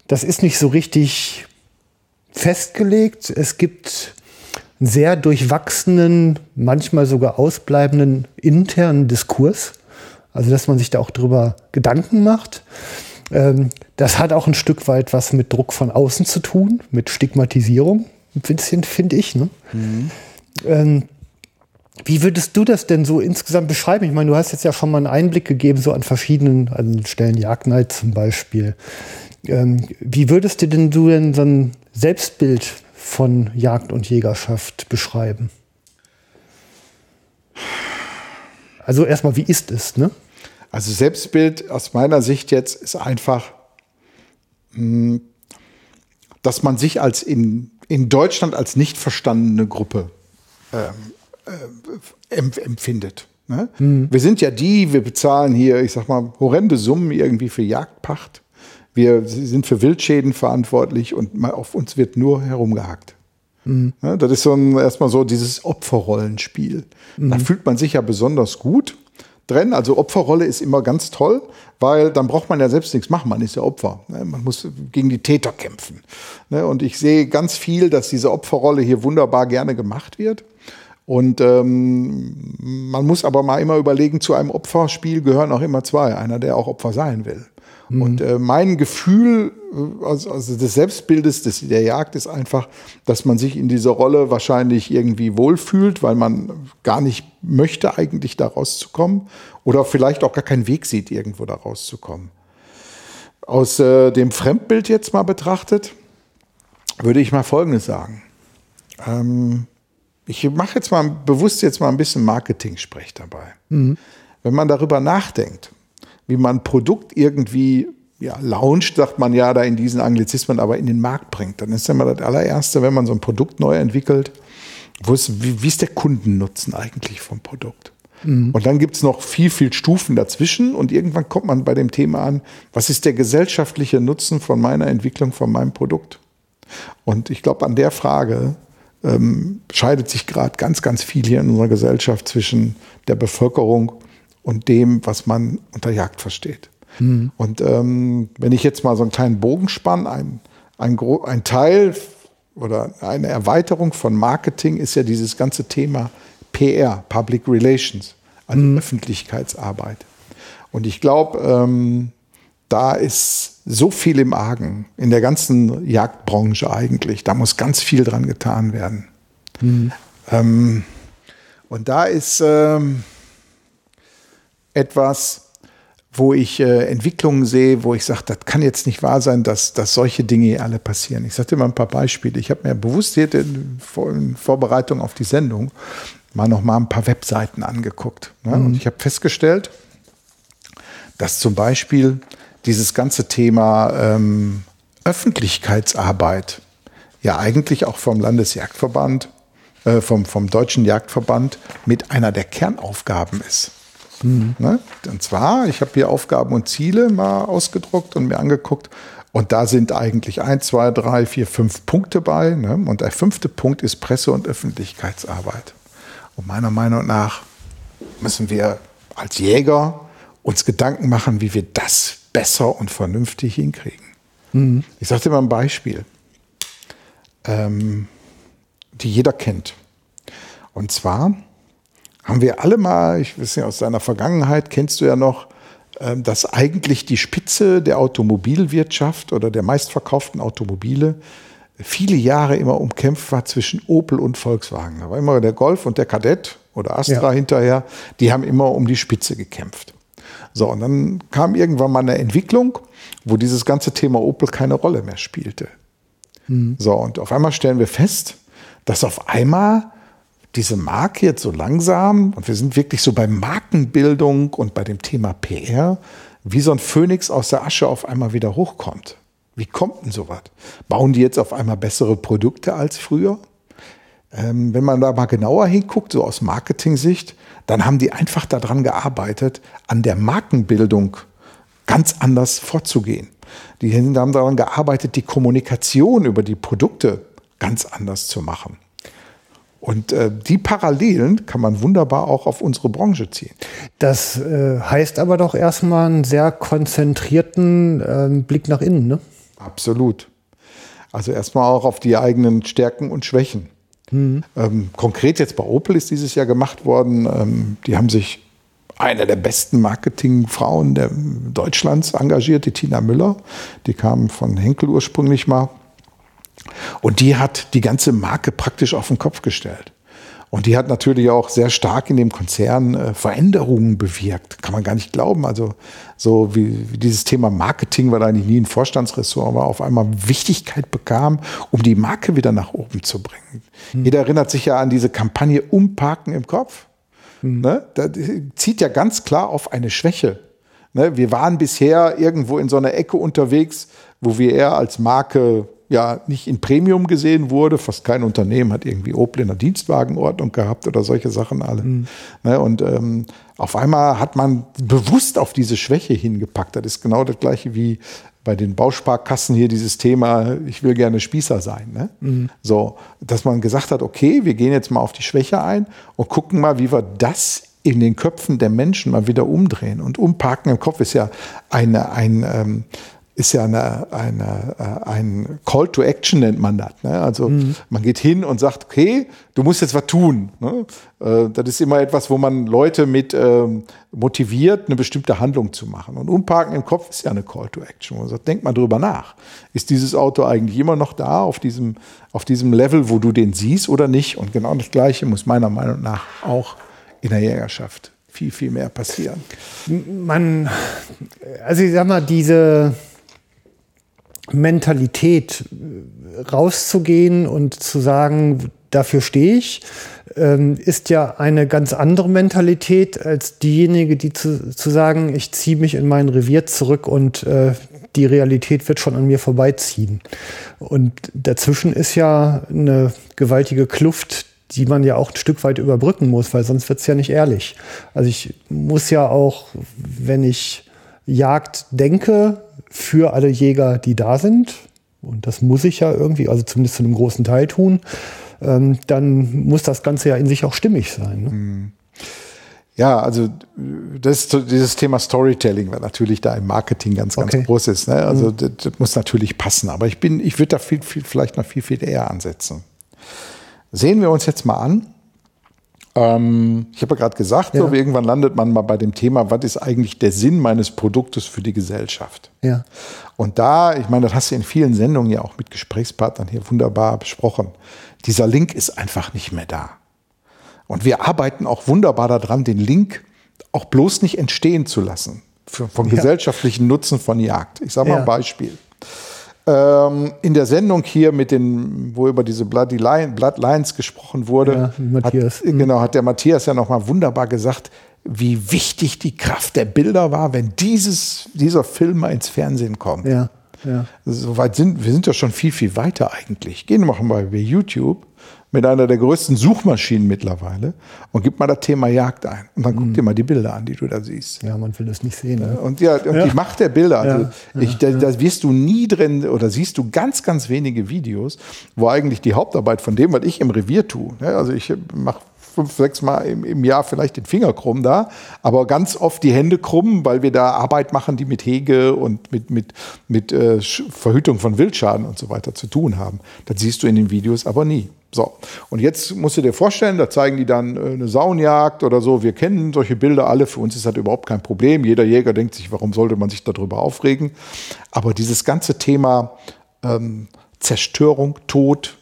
[SPEAKER 2] Das ist nicht so richtig festgelegt. Es gibt einen sehr durchwachsenen, manchmal sogar ausbleibenden internen Diskurs. Also, dass man sich da auch drüber Gedanken macht. Ähm, das hat auch ein Stück weit was mit Druck von außen zu tun, mit Stigmatisierung, ein bisschen, finde ich. Ne? Mhm. Ähm, wie würdest du das denn so insgesamt beschreiben? Ich meine, du hast jetzt ja schon mal einen Einblick gegeben, so an verschiedenen an Stellen, Jagdnight zum Beispiel. Ähm, wie würdest du denn du denn so ein Selbstbild von Jagd und Jägerschaft beschreiben? Also erstmal, wie ist es, ne?
[SPEAKER 3] Also Selbstbild aus meiner Sicht jetzt ist einfach, hm, dass man sich als in, in Deutschland als nicht verstandene Gruppe ähm, äh, empfindet. Ne? Mhm. Wir sind ja die, wir bezahlen hier, ich sag mal, horrende Summen irgendwie für Jagdpacht. Wir sind für Wildschäden verantwortlich und auf uns wird nur herumgehackt. Mhm. Ja, das ist so ein, erstmal so dieses Opferrollenspiel. Mhm. Da fühlt man sich ja besonders gut drin. Also Opferrolle ist immer ganz toll, weil dann braucht man ja selbst nichts machen. Man ist ja Opfer. Ne? Man muss gegen die Täter kämpfen. Ne? Und ich sehe ganz viel, dass diese Opferrolle hier wunderbar gerne gemacht wird. Und ähm, man muss aber mal immer überlegen, zu einem Opferspiel gehören auch immer zwei. Einer, der auch Opfer sein will. Mhm. Und äh, mein Gefühl, äh, also, also des Selbstbildes des, der Jagd ist einfach, dass man sich in dieser Rolle wahrscheinlich irgendwie wohlfühlt, weil man gar nicht möchte, eigentlich da rauszukommen. Oder vielleicht auch gar keinen Weg sieht, irgendwo da rauszukommen. Aus äh, dem Fremdbild jetzt mal betrachtet, würde ich mal Folgendes sagen. Ähm, ich mache jetzt mal bewusst jetzt mal ein bisschen Marketing-Sprech dabei. Mhm. Wenn man darüber nachdenkt, wie man ein Produkt irgendwie ja, launcht, sagt man ja da in diesen Anglizismen, aber in den Markt bringt. Dann ist ja immer das allererste, wenn man so ein Produkt neu entwickelt, wo ist, wie, wie ist der Kundennutzen eigentlich vom Produkt? Mhm. Und dann gibt es noch viel, viel Stufen dazwischen und irgendwann kommt man bei dem Thema an, was ist der gesellschaftliche Nutzen von meiner Entwicklung, von meinem Produkt? Und ich glaube, an der Frage ähm, scheidet sich gerade ganz, ganz viel hier in unserer Gesellschaft zwischen der Bevölkerung und dem, was man unter Jagd versteht. Mhm. Und ähm, wenn ich jetzt mal so einen kleinen Bogen spanne, ein, ein, ein Teil oder eine Erweiterung von Marketing ist ja dieses ganze Thema PR, Public Relations, also mhm. Öffentlichkeitsarbeit. Und ich glaube, ähm, da ist so viel im Argen, in der ganzen Jagdbranche eigentlich. Da muss ganz viel dran getan werden. Mhm. Ähm, und da ist, ähm, etwas, wo ich äh, Entwicklungen sehe, wo ich sage, das kann jetzt nicht wahr sein, dass, dass solche Dinge alle passieren. Ich sagte mal ein paar Beispiele. Ich habe mir bewusst hier in, in, Vorbereitung auf die Sendung mal noch mal ein paar Webseiten angeguckt. Ne? Mhm. Und ich habe festgestellt, dass zum Beispiel dieses ganze Thema ähm, Öffentlichkeitsarbeit ja eigentlich auch vom Landesjagdverband, äh, vom, vom Deutschen Jagdverband mit einer der Kernaufgaben ist. Mhm. Ne? Und zwar, ich habe hier Aufgaben und Ziele mal ausgedruckt und mir angeguckt. Und da sind eigentlich ein, zwei, drei, vier, fünf Punkte bei. Ne? Und der fünfte Punkt ist Presse- und Öffentlichkeitsarbeit. Und meiner Meinung nach müssen wir als Jäger uns Gedanken machen, wie wir das besser und vernünftig hinkriegen. Mhm. Ich sage dir mal ein Beispiel, ähm, die jeder kennt. Und zwar haben wir alle mal, ich weiß nicht, aus deiner Vergangenheit kennst du ja noch, ähm, dass eigentlich die Spitze der Automobilwirtschaft oder der meistverkauften Automobile viele Jahre immer umkämpft war zwischen Opel und Volkswagen. Da war immer der Golf und der Kadett oder Astra ja. hinterher, die haben immer um die Spitze gekämpft. So, und dann kam irgendwann mal eine Entwicklung, wo dieses ganze Thema Opel keine Rolle mehr spielte. Mhm. So, und auf einmal stellen wir fest, dass auf einmal diese Marke jetzt so langsam, und wir sind wirklich so bei Markenbildung und bei dem Thema PR, wie so ein Phönix aus der Asche auf einmal wieder hochkommt. Wie kommt denn sowas? Bauen die jetzt auf einmal bessere Produkte als früher? Ähm, wenn man da mal genauer hinguckt, so aus Marketing-Sicht, dann haben die einfach daran gearbeitet, an der Markenbildung ganz anders vorzugehen. Die haben daran gearbeitet, die Kommunikation über die Produkte ganz anders zu machen. Und äh, die Parallelen kann man wunderbar auch auf unsere Branche ziehen.
[SPEAKER 2] Das äh, heißt aber doch erstmal einen sehr konzentrierten äh, Blick nach innen, ne?
[SPEAKER 3] Absolut. Also erstmal auch auf die eigenen Stärken und Schwächen. Mhm. Ähm, konkret jetzt bei Opel ist dieses Jahr gemacht worden. Ähm, die haben sich eine der besten Marketingfrauen der, Deutschlands engagiert, die Tina Müller. Die kam von Henkel ursprünglich mal. Und die hat die ganze Marke praktisch auf den Kopf gestellt. Und die hat natürlich auch sehr stark in dem Konzern äh, Veränderungen bewirkt. Kann man gar nicht glauben. Also so wie, wie dieses Thema Marketing, weil eigentlich nie ein Vorstandsressort war, auf einmal Wichtigkeit bekam, um die Marke wieder nach oben zu bringen. Hm. Jeder erinnert sich ja an diese Kampagne Umparken im Kopf. Hm. Ne? Das zieht ja ganz klar auf eine Schwäche. Ne? Wir waren bisher irgendwo in so einer Ecke unterwegs, wo wir eher als Marke ja nicht in Premium gesehen wurde. Fast kein Unternehmen hat irgendwie Opel in der Dienstwagenordnung gehabt oder solche Sachen alle. Mhm. Ne, und ähm, auf einmal hat man bewusst auf diese Schwäche hingepackt. Das ist genau das gleiche wie bei den Bausparkassen hier dieses Thema, ich will gerne Spießer sein. Ne? Mhm. So, dass man gesagt hat, okay, wir gehen jetzt mal auf die Schwäche ein und gucken mal, wie wir das in den Köpfen der Menschen mal wieder umdrehen. Und umparken im Kopf ist ja eine, ein, ähm, ist ja eine, eine, äh, ein Call to Action, nennt man das. Ne? Also mhm. man geht hin und sagt, okay, du musst jetzt was tun. Ne? Äh, das ist immer etwas, wo man Leute mit ähm, motiviert, eine bestimmte Handlung zu machen. Und Umparken im Kopf ist ja eine Call to Action. Man sagt, denk mal drüber nach. Ist dieses Auto eigentlich immer noch da auf diesem, auf diesem Level, wo du den siehst oder nicht? Und genau das Gleiche muss meiner Meinung nach auch in der Jägerschaft viel, viel mehr passieren.
[SPEAKER 2] Man, also ich sag mal, diese Mentalität rauszugehen und zu sagen, dafür stehe ich, ähm, ist ja eine ganz andere Mentalität als diejenige, die zu, zu sagen, ich ziehe mich in mein Revier zurück und äh, die Realität wird schon an mir vorbeiziehen. Und dazwischen ist ja eine gewaltige Kluft, die man ja auch ein Stück weit überbrücken muss, weil sonst wird es ja nicht ehrlich. Also ich muss ja auch, wenn ich Jagd denke, für alle Jäger, die da sind, und das muss ich ja irgendwie, also zumindest zu einem großen Teil tun, ähm, dann muss das Ganze ja in sich auch stimmig sein. Ne? Mhm.
[SPEAKER 3] Ja, also das, dieses Thema Storytelling, was natürlich da im Marketing ganz, ganz okay. groß ist. Ne? Also mhm. das, das, muss natürlich passen. Aber ich bin, ich würde da viel, viel, vielleicht noch viel, viel eher ansetzen. Sehen wir uns jetzt mal an, ähm, ich habe ja gerade gesagt, ja. so, irgendwann landet man mal bei dem Thema, was ist eigentlich der Sinn meines Produktes für die Gesellschaft?
[SPEAKER 2] Ja.
[SPEAKER 3] Und da, ich meine, das hast du in vielen Sendungen ja auch mit Gesprächspartnern hier wunderbar besprochen. Dieser Link ist einfach nicht mehr da. Und wir arbeiten auch wunderbar daran, den Link auch bloß nicht entstehen zu lassen für, vom ja. gesellschaftlichen Nutzen von Jagd. Ich sage mal ja. ein Beispiel. Ähm, in der Sendung hier mit den, wo über diese Bloody Lion, Blood Lions gesprochen wurde, ja, Matthias. Hat, mhm. genau, hat der Matthias ja nochmal wunderbar gesagt, wie wichtig die Kraft der Bilder war, wenn dieses, dieser Film mal ins Fernsehen kommt.
[SPEAKER 2] Ja, ja.
[SPEAKER 3] Soweit sind, wir sind ja schon viel, viel weiter eigentlich. Gehen wir mal bei YouTube mit einer der größten Suchmaschinen mittlerweile und gib mal das Thema Jagd ein. Und dann guck mhm. dir mal die Bilder an, die du da siehst.
[SPEAKER 2] Ja, man will das nicht sehen. Ne?
[SPEAKER 3] Und ja, und ja. die Macht der Bilder, also ja. ich, da, da, wirst du nie drin oder siehst du ganz, ganz wenige Videos, wo eigentlich die Hauptarbeit von dem, was ich im Revier tue, ne? also ich mache fünf, sechs Mal im, im Jahr vielleicht den Finger krumm da, aber ganz oft die Hände krumm, weil wir da Arbeit machen, die mit Hege und mit, mit, mit äh, Verhütung von Wildschaden und so weiter zu tun haben. Das siehst du in den Videos aber nie. So, und jetzt musst du dir vorstellen, da zeigen die dann äh, eine Saunjagd oder so. Wir kennen solche Bilder alle, für uns ist das überhaupt kein Problem. Jeder Jäger denkt sich, warum sollte man sich darüber aufregen? Aber dieses ganze Thema ähm, Zerstörung, Tod,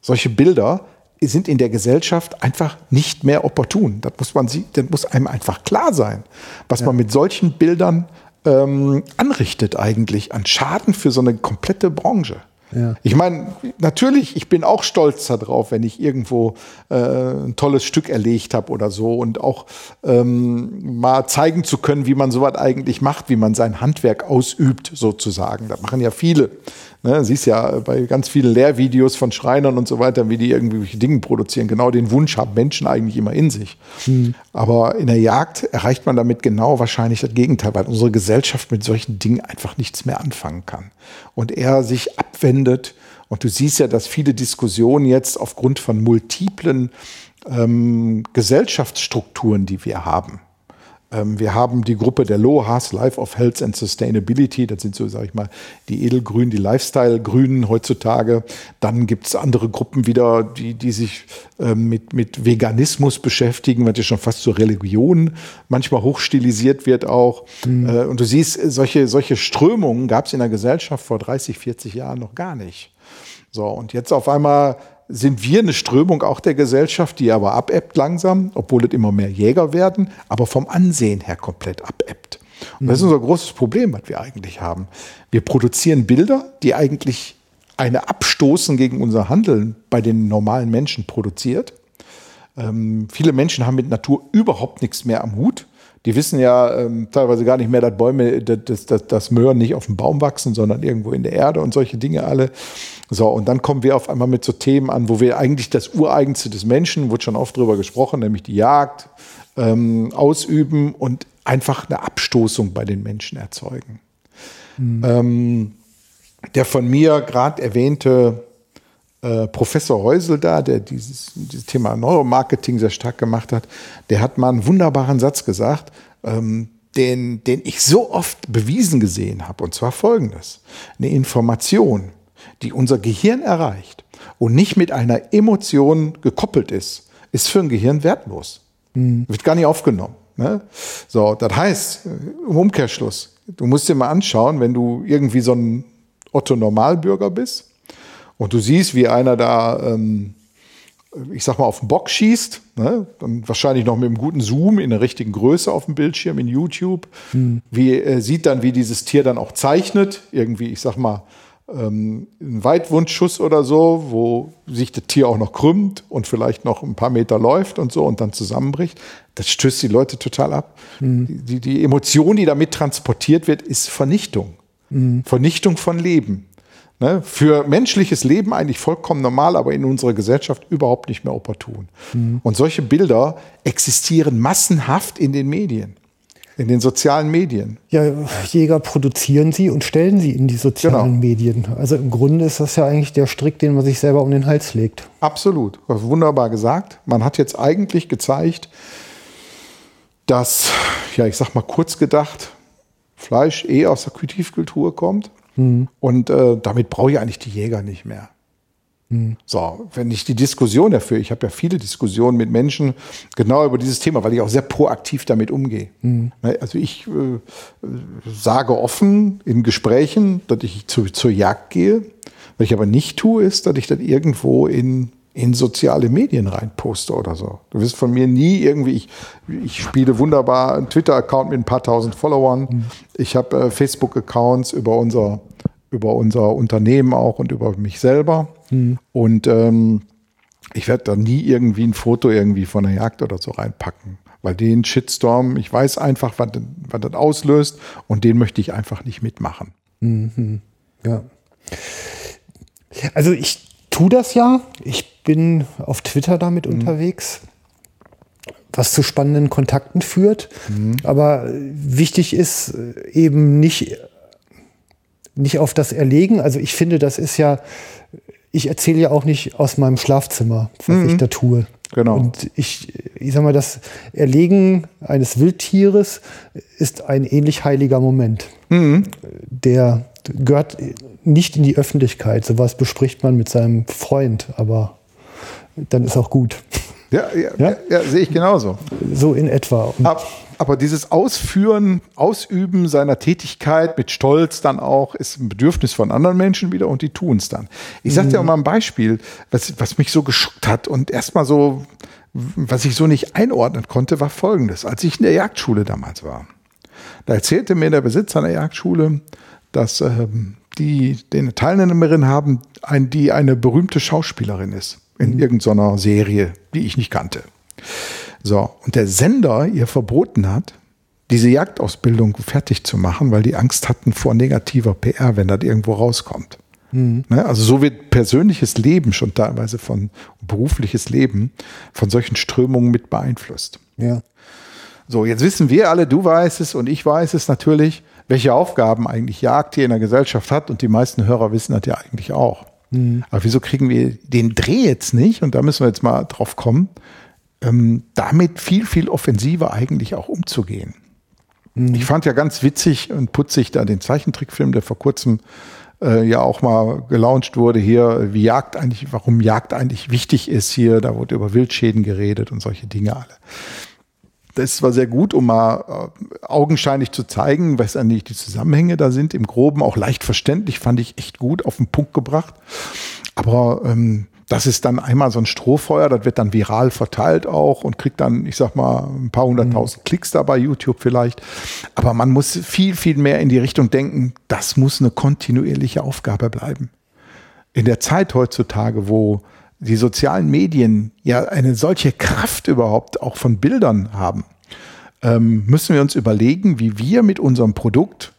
[SPEAKER 3] solche Bilder sind in der Gesellschaft einfach nicht mehr opportun. Das muss, man, das muss einem einfach klar sein, was ja. man mit solchen Bildern ähm, anrichtet eigentlich an Schaden für so eine komplette Branche. Ich meine, natürlich, ich bin auch stolz darauf, wenn ich irgendwo äh, ein tolles Stück erlegt habe oder so und auch ähm, mal zeigen zu können, wie man sowas eigentlich macht, wie man sein Handwerk ausübt, sozusagen. Das machen ja viele. Ne, siehst ja bei ganz vielen Lehrvideos von Schreinern und so weiter, wie die irgendwelche Dinge produzieren. Genau den Wunsch haben Menschen eigentlich immer in sich. Mhm. Aber in der Jagd erreicht man damit genau wahrscheinlich das Gegenteil, weil unsere Gesellschaft mit solchen Dingen einfach nichts mehr anfangen kann. Und er sich abwendet. Und du siehst ja, dass viele Diskussionen jetzt aufgrund von multiplen ähm, Gesellschaftsstrukturen, die wir haben, wir haben die Gruppe der LOHAS, Life of Health and Sustainability. Das sind so, sage ich mal, die Edelgrünen, die Lifestyle-Grünen heutzutage. Dann gibt es andere Gruppen wieder, die, die sich ähm, mit, mit Veganismus beschäftigen, was ja schon fast zur Religion manchmal hochstilisiert wird auch. Mhm. Äh, und du siehst, solche, solche Strömungen gab es in der Gesellschaft vor 30, 40 Jahren noch gar nicht. So, und jetzt auf einmal sind wir eine Strömung auch der Gesellschaft, die aber abebbt langsam, obwohl es immer mehr Jäger werden, aber vom Ansehen her komplett abebbt. Und das ist unser großes Problem, was wir eigentlich haben. Wir produzieren Bilder, die eigentlich eine Abstoßen gegen unser Handeln bei den normalen Menschen produziert. Ähm, viele Menschen haben mit Natur überhaupt nichts mehr am Hut. Die wissen ja ähm, teilweise gar nicht mehr, dass Bäume, dass, dass, dass Möhren nicht auf dem Baum wachsen, sondern irgendwo in der Erde und solche Dinge alle. So, und dann kommen wir auf einmal mit so Themen an, wo wir eigentlich das Ureigenste des Menschen, wurde schon oft drüber gesprochen, nämlich die Jagd, ähm, ausüben und einfach eine Abstoßung bei den Menschen erzeugen. Mhm. Ähm, der von mir gerade erwähnte äh, Professor Heusel da, der dieses, dieses Thema Neuromarketing sehr stark gemacht hat, der hat mal einen wunderbaren Satz gesagt, ähm, den, den ich so oft bewiesen gesehen habe. Und zwar folgendes. Eine Information, die unser Gehirn erreicht und nicht mit einer Emotion gekoppelt ist, ist für ein Gehirn wertlos. Mhm. Wird gar nicht aufgenommen. Ne? So, das heißt, äh, im Umkehrschluss, du musst dir mal anschauen, wenn du irgendwie so ein Otto Normalbürger bist und du siehst, wie einer da, ähm, ich sag mal, auf den Bock schießt, ne? dann wahrscheinlich noch mit einem guten Zoom in der richtigen Größe auf dem Bildschirm in YouTube, hm. wie äh, sieht dann, wie dieses Tier dann auch zeichnet, irgendwie, ich sag mal, ähm, ein Weitwundschuss oder so, wo sich das Tier auch noch krümmt und vielleicht noch ein paar Meter läuft und so und dann zusammenbricht. Das stößt die Leute total ab. Mhm. Die, die Emotion, die damit transportiert wird, ist Vernichtung. Mhm. Vernichtung von Leben. Ne, für menschliches Leben eigentlich vollkommen normal, aber in unserer Gesellschaft überhaupt nicht mehr opportun. Mhm. Und solche Bilder existieren massenhaft in den Medien, in den sozialen Medien.
[SPEAKER 2] Ja, Jäger produzieren sie und stellen sie in die sozialen genau. Medien. Also im Grunde ist das ja eigentlich der Strick, den man sich selber um den Hals legt.
[SPEAKER 3] Absolut, wunderbar gesagt. Man hat jetzt eigentlich gezeigt, dass, ja, ich sag mal kurz gedacht, Fleisch eh aus der Kultivkultur kommt Mhm. Und äh, damit brauche ich eigentlich die Jäger nicht mehr. Mhm. So, wenn ich die Diskussion dafür, ich habe ja viele Diskussionen mit Menschen genau über dieses Thema, weil ich auch sehr proaktiv damit umgehe. Mhm. Also ich äh, sage offen in Gesprächen, dass ich zu, zur Jagd gehe. Was ich aber nicht tue, ist, dass ich das irgendwo in in soziale Medien reinposte oder so. Du wirst von mir nie irgendwie, ich, ich spiele wunderbar einen Twitter-Account mit ein paar tausend Followern. Mhm. Ich habe äh, Facebook-Accounts über unser, über unser Unternehmen auch und über mich selber. Mhm. Und ähm, ich werde da nie irgendwie ein Foto irgendwie von der Jagd oder so reinpacken. Weil den Shitstorm, ich weiß einfach, was, was das auslöst und den möchte ich einfach nicht mitmachen.
[SPEAKER 2] Mhm. Ja. Also ich tue das ja. Ich bin auf Twitter damit mhm. unterwegs, was zu spannenden Kontakten führt. Mhm. Aber wichtig ist äh, eben nicht, nicht auf das Erlegen. Also ich finde, das ist ja, ich erzähle ja auch nicht aus meinem Schlafzimmer, was mhm. ich da tue. Genau. Und ich, ich sag mal, das Erlegen eines Wildtieres ist ein ähnlich heiliger Moment. Mhm. Der gehört nicht in die Öffentlichkeit. Sowas bespricht man mit seinem Freund, aber dann ist auch gut.
[SPEAKER 3] Ja, ja, ja? ja sehe ich genauso.
[SPEAKER 2] So in etwa.
[SPEAKER 3] Aber, aber, dieses Ausführen, Ausüben seiner Tätigkeit mit Stolz dann auch ist ein Bedürfnis von anderen Menschen wieder und die tun es dann. Ich sage dir auch mal ein Beispiel, was, was mich so geschockt hat und erstmal so, was ich so nicht einordnen konnte, war folgendes. Als ich in der Jagdschule damals war, da erzählte mir der Besitzer einer Jagdschule, dass ähm, die den Teilnehmerin haben, ein, die eine berühmte Schauspielerin ist in mhm. irgendeiner Serie, die ich nicht kannte. So, und der Sender ihr verboten hat, diese Jagdausbildung fertig zu machen, weil die Angst hatten vor negativer PR, wenn das irgendwo rauskommt. Mhm. Ne? Also so wird persönliches Leben schon teilweise von berufliches Leben von solchen Strömungen mit beeinflusst.
[SPEAKER 2] Ja.
[SPEAKER 3] So, jetzt wissen wir alle, du weißt es und ich weiß es natürlich, welche Aufgaben eigentlich Jagd hier in der Gesellschaft hat und die meisten Hörer wissen das ja eigentlich auch. Mhm. Aber wieso kriegen wir den Dreh jetzt nicht? Und da müssen wir jetzt mal drauf kommen, ähm, damit viel, viel offensiver eigentlich auch umzugehen. Mhm. Ich fand ja ganz witzig und putzig da den Zeichentrickfilm, der vor kurzem äh, ja auch mal gelauncht wurde hier, wie Jagd eigentlich, warum Jagd eigentlich wichtig ist hier, da wurde über Wildschäden geredet und solche Dinge alle. Das war sehr gut, um mal äh, augenscheinlich zu zeigen, was eigentlich die Zusammenhänge da sind. Im Groben auch leicht verständlich, fand ich echt gut auf den Punkt gebracht. Aber ähm, das ist dann einmal so ein Strohfeuer, das wird dann viral verteilt auch und kriegt dann, ich sag mal, ein paar hunderttausend mhm. Klicks da bei YouTube vielleicht. Aber man muss viel, viel mehr in die Richtung denken, das muss eine kontinuierliche Aufgabe bleiben. In der Zeit heutzutage, wo die sozialen Medien ja eine solche Kraft überhaupt auch von Bildern haben, ähm, müssen wir uns überlegen, wie wir mit unserem Produkt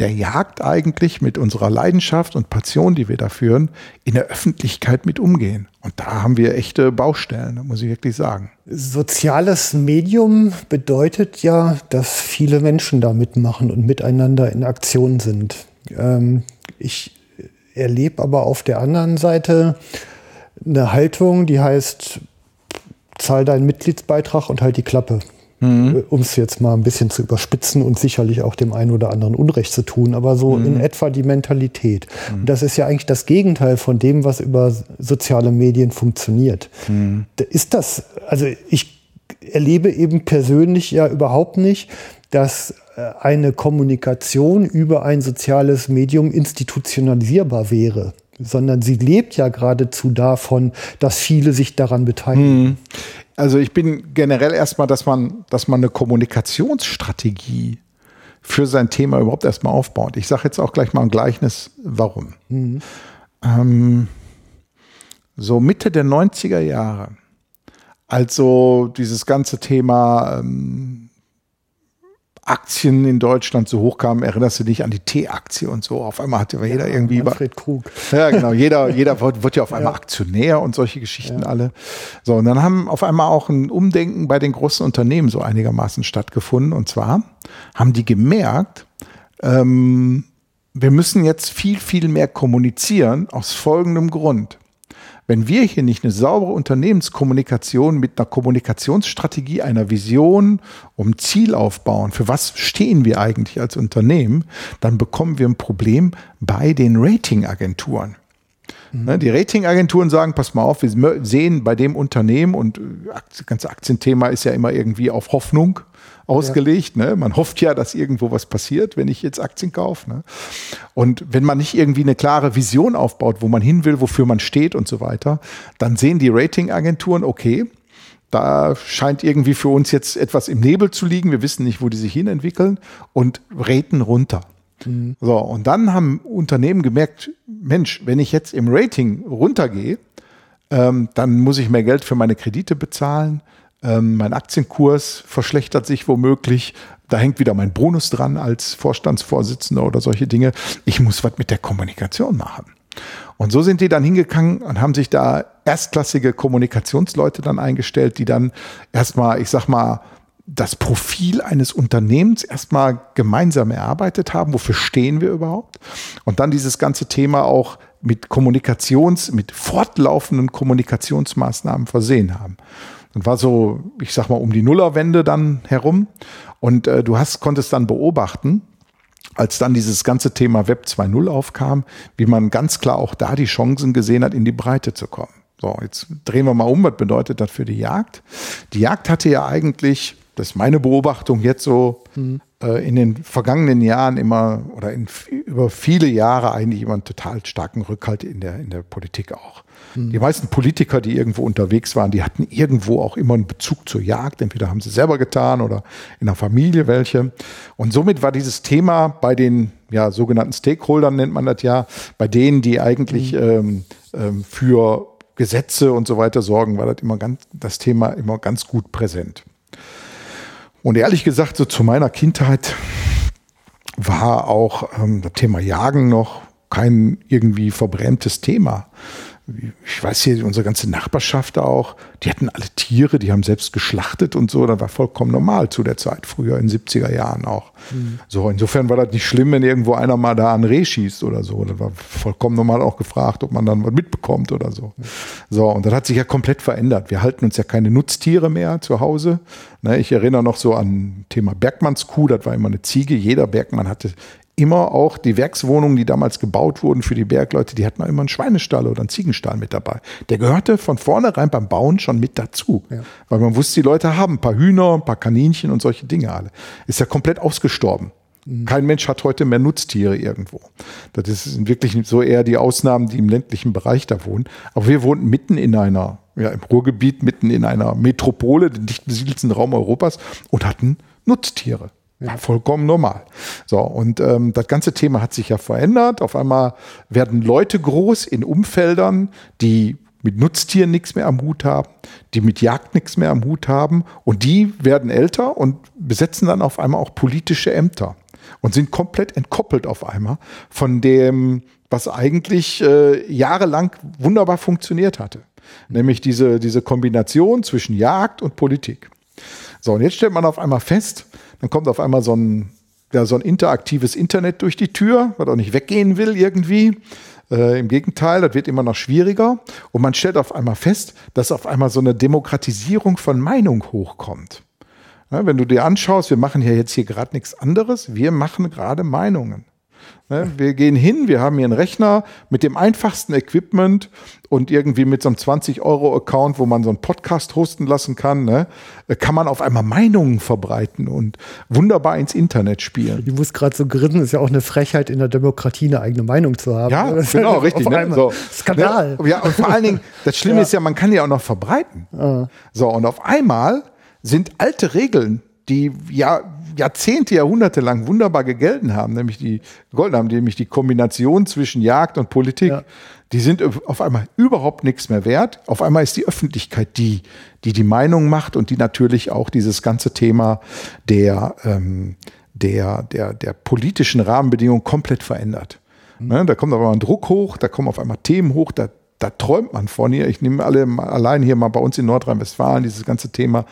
[SPEAKER 3] der Jagd eigentlich, mit unserer Leidenschaft und Passion, die wir da führen, in der Öffentlichkeit mit umgehen. Und da haben wir echte Baustellen, muss ich wirklich sagen.
[SPEAKER 2] Soziales Medium bedeutet ja, dass viele Menschen da mitmachen und miteinander in Aktion sind. Ähm, ich erlebe aber auf der anderen Seite, eine Haltung, die heißt, zahl deinen Mitgliedsbeitrag und halt die Klappe. Mhm. Um es jetzt mal ein bisschen zu überspitzen und sicherlich auch dem einen oder anderen Unrecht zu tun, aber so mhm. in etwa die Mentalität. Mhm. Und das ist ja eigentlich das Gegenteil von dem, was über soziale Medien funktioniert. Mhm. Ist das, also ich erlebe eben persönlich ja überhaupt nicht, dass äh, eine Kommunikation über ein soziales Medium institutionalisierbar wäre sondern sie lebt ja geradezu davon, dass viele sich daran beteiligen. Hm.
[SPEAKER 3] Also ich bin generell erstmal, dass man, dass man eine Kommunikationsstrategie für sein Thema überhaupt erstmal aufbaut. Ich sage jetzt auch gleich mal ein Gleichnis, warum. Mhm. Ähm, so Mitte der 90er Jahre, also dieses ganze Thema ähm, Aktien in Deutschland so hoch kamen, erinnerst du dich an die T-Aktie und so. Auf einmal hatte ja, jeder irgendwie.
[SPEAKER 2] Manfred Krug.
[SPEAKER 3] Ja, genau. Jeder, jeder wird, wird ja auf einmal ja. Aktionär und solche Geschichten ja. alle. So, und dann haben auf einmal auch ein Umdenken bei den großen Unternehmen so einigermaßen stattgefunden. Und zwar haben die gemerkt, ähm, wir müssen jetzt viel, viel mehr kommunizieren aus folgendem Grund. Wenn wir hier nicht eine saubere Unternehmenskommunikation mit einer Kommunikationsstrategie, einer Vision, um Ziel aufbauen, für was stehen wir eigentlich als Unternehmen, dann bekommen wir ein Problem bei den Ratingagenturen. Mhm. Ne, die Ratingagenturen sagen, pass mal auf, wir sehen bei dem Unternehmen und das ganze Aktienthema ist ja immer irgendwie auf Hoffnung ausgelegt. Ja. Ne? Man hofft ja, dass irgendwo was passiert, wenn ich jetzt Aktien kaufe. Ne? Und wenn man nicht irgendwie eine klare Vision aufbaut, wo man hin will, wofür man steht und so weiter, dann sehen die Ratingagenturen, okay, da scheint irgendwie für uns jetzt etwas im Nebel zu liegen. Wir wissen nicht, wo die sich hinentwickeln und raten runter. Mhm. So, und dann haben Unternehmen gemerkt, Mensch, wenn ich jetzt im Rating runtergehe, ähm, dann muss ich mehr Geld für meine Kredite bezahlen ähm, mein Aktienkurs verschlechtert sich womöglich. Da hängt wieder mein Bonus dran als Vorstandsvorsitzender oder solche Dinge. Ich muss was mit der Kommunikation machen. Und so sind die dann hingegangen und haben sich da erstklassige Kommunikationsleute dann eingestellt, die dann erstmal, ich sag mal, das Profil eines Unternehmens erstmal gemeinsam erarbeitet haben. Wofür stehen wir überhaupt? Und dann dieses ganze Thema auch mit Kommunikations, mit fortlaufenden Kommunikationsmaßnahmen versehen haben. Und war so, ich sag mal, um die Nullerwende dann herum. Und äh, du hast, konntest dann beobachten, als dann dieses ganze Thema Web 2.0 aufkam, wie man ganz klar auch da die Chancen gesehen hat, in die Breite zu kommen. So, jetzt drehen wir mal um, was bedeutet das für die Jagd? Die Jagd hatte ja eigentlich, das ist meine Beobachtung jetzt so, mhm. Äh, in den vergangenen Jahren immer oder in, über viele Jahre eigentlich immer einen total starken Rückhalt in der, in der Politik auch. Mhm. Die meisten Politiker, die irgendwo unterwegs waren, die hatten irgendwo auch immer einen Bezug zur Jagd. Entweder haben sie selber getan oder in der Familie welche. Und somit war dieses Thema bei den ja, sogenannten Stakeholdern, nennt man das ja, bei denen, die eigentlich mhm. ähm, ähm, für Gesetze und so weiter sorgen, war das immer ganz, das Thema immer ganz gut präsent. Und ehrlich gesagt, so zu meiner Kindheit war auch ähm, das Thema Jagen noch kein irgendwie verbrämtes Thema ich weiß hier, unsere ganze Nachbarschaft auch, die hatten alle Tiere, die haben selbst geschlachtet und so. Das war vollkommen normal zu der Zeit, früher in den 70er Jahren auch. Mhm. So, insofern war das nicht schlimm, wenn irgendwo einer mal da an Reh schießt oder so. Das war vollkommen normal auch gefragt, ob man dann was mitbekommt oder so. Mhm. So, und das hat sich ja komplett verändert. Wir halten uns ja keine Nutztiere mehr zu Hause. Ne, ich erinnere noch so an Thema Bergmannskuh, das war immer eine Ziege. Jeder Bergmann hatte immer auch die Werkswohnungen, die damals gebaut wurden für die Bergleute, die hatten immer einen Schweinestall oder einen Ziegenstall mit dabei. Der gehörte von vornherein beim Bauen schon mit dazu. Ja. Weil man wusste, die Leute haben ein paar Hühner, ein paar Kaninchen und solche Dinge alle. Ist ja komplett ausgestorben. Mhm. Kein Mensch hat heute mehr Nutztiere irgendwo. Das sind wirklich so eher die Ausnahmen, die im ländlichen Bereich da wohnen. Aber wir wohnten mitten in einer, ja, im Ruhrgebiet, mitten in einer Metropole, den dicht besiedelten Raum Europas und hatten Nutztiere. Ja, vollkommen normal. So, und ähm, das ganze Thema hat sich ja verändert. Auf einmal werden Leute groß in Umfeldern, die mit Nutztieren nichts mehr am Hut haben, die mit Jagd nichts mehr am Hut haben und die werden älter und besetzen dann auf einmal auch politische Ämter und sind komplett entkoppelt auf einmal von dem, was eigentlich äh, jahrelang wunderbar funktioniert hatte. Nämlich diese, diese Kombination zwischen Jagd und Politik. So, und jetzt stellt man auf einmal fest, dann kommt auf einmal so ein, ja, so ein interaktives Internet durch die Tür, was auch nicht weggehen will irgendwie. Äh, Im Gegenteil, das wird immer noch schwieriger. Und man stellt auf einmal fest, dass auf einmal so eine Demokratisierung von Meinung hochkommt. Ja, wenn du dir anschaust, wir machen ja jetzt hier gerade nichts anderes, wir machen gerade Meinungen. Ne, wir gehen hin, wir haben hier einen Rechner mit dem einfachsten Equipment und irgendwie mit so einem 20-Euro-Account, wo man so einen Podcast hosten lassen kann, ne, kann man auf einmal Meinungen verbreiten und wunderbar ins Internet spielen.
[SPEAKER 2] Du musst gerade so grinsen, ist ja auch eine Frechheit in der Demokratie, eine eigene Meinung zu haben.
[SPEAKER 3] Ja, das genau, richtig. Ne? So.
[SPEAKER 2] Skandal.
[SPEAKER 3] Ne? Ja, und vor allen Dingen, das Schlimme ja. ist ja, man kann ja auch noch verbreiten. Ah. So, und auf einmal sind alte Regeln, die ja Jahrzehnte, Jahrhunderte lang wunderbar gegelten haben, nämlich die gegolten haben, nämlich die Kombination zwischen Jagd und Politik, ja. die sind auf einmal überhaupt nichts mehr wert. Auf einmal ist die Öffentlichkeit die, die die Meinung macht und die natürlich auch dieses ganze Thema der, ähm, der, der, der politischen Rahmenbedingungen komplett verändert. Mhm. Ne, da kommt auf einmal ein Druck hoch, da kommen auf einmal Themen hoch, da da träumt man von hier. Ich nehme alle allein hier mal bei uns in Nordrhein-Westfalen dieses ganze Thema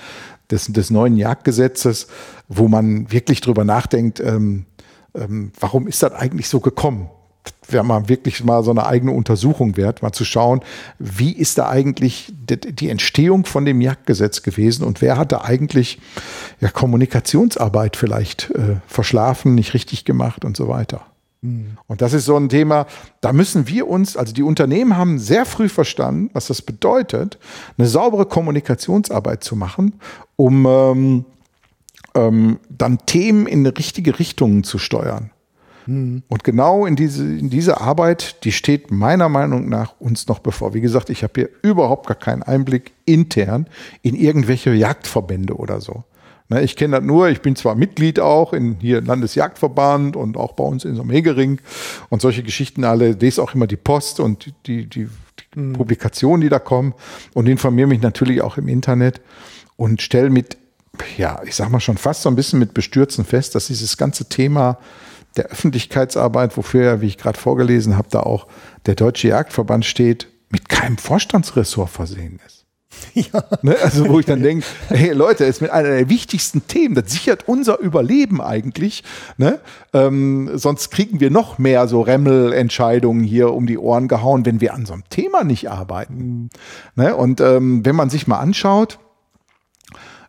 [SPEAKER 3] des, des neuen Jagdgesetzes, wo man wirklich drüber nachdenkt, ähm, ähm, warum ist das eigentlich so gekommen? wäre mal wirklich mal so eine eigene Untersuchung wert, mal zu schauen, wie ist da eigentlich die Entstehung von dem Jagdgesetz gewesen und wer hat da eigentlich ja, Kommunikationsarbeit vielleicht äh, verschlafen, nicht richtig gemacht und so weiter. Mhm. Und das ist so ein Thema, da müssen wir uns, also die Unternehmen haben sehr früh verstanden, was das bedeutet, eine saubere Kommunikationsarbeit zu machen, um ähm, ähm, dann Themen in richtige Richtungen zu steuern. Mhm. Und genau in diese, in diese Arbeit, die steht meiner Meinung nach uns noch bevor. Wie gesagt, ich habe hier überhaupt gar keinen Einblick intern in irgendwelche Jagdverbände oder so. Ne, ich kenne das nur, ich bin zwar Mitglied auch in hier Landesjagdverband und auch bei uns in so einem Hegering und solche Geschichten alle, lese auch immer die Post und die, die, die mhm. Publikationen, die da kommen und informiere mich natürlich auch im Internet und stelle mit, ja, ich sag mal schon fast so ein bisschen mit Bestürzen fest, dass dieses ganze Thema der Öffentlichkeitsarbeit, wofür ja, wie ich gerade vorgelesen habe, da auch der Deutsche Jagdverband steht, mit keinem Vorstandsressort versehen ist. Ja. Ne? Also wo ich dann denke, hey Leute, ist mit einer der wichtigsten Themen, das sichert unser Überleben eigentlich. Ne? Ähm, sonst kriegen wir noch mehr so Remmel-Entscheidungen hier um die Ohren gehauen, wenn wir an so einem Thema nicht arbeiten. Ne? Und ähm, wenn man sich mal anschaut,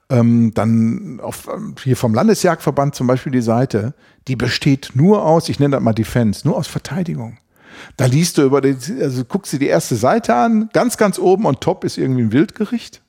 [SPEAKER 3] ähm, dann auf, ähm, hier vom Landesjagdverband zum Beispiel die Seite, die besteht nur aus, ich nenne das mal Defense, nur aus Verteidigung. Da liest du über die, also guckst du die erste Seite an, ganz, ganz oben und top ist irgendwie ein Wildgericht.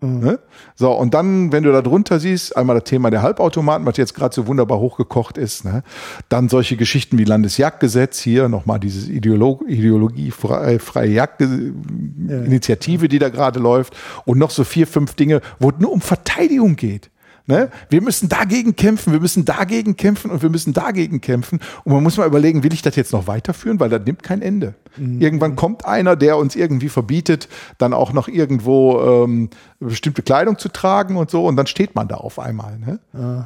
[SPEAKER 3] Mhm. Ne? So, und dann, wenn du da drunter siehst, einmal das Thema der Halbautomaten, was jetzt gerade so wunderbar hochgekocht ist, ne? dann solche Geschichten wie Landesjagdgesetz, hier nochmal dieses Ideolog ideologiefreie freie Jagdinitiative, die da gerade läuft, und noch so vier, fünf Dinge, wo es nur um Verteidigung geht. Ne? Wir müssen dagegen kämpfen, wir müssen dagegen kämpfen und wir müssen dagegen kämpfen. Und man muss mal überlegen, will ich das jetzt noch weiterführen, weil das nimmt kein Ende. Mhm. Irgendwann kommt einer, der uns irgendwie verbietet, dann auch noch irgendwo ähm, bestimmte Kleidung zu tragen und so, und dann steht man da auf einmal. Ne?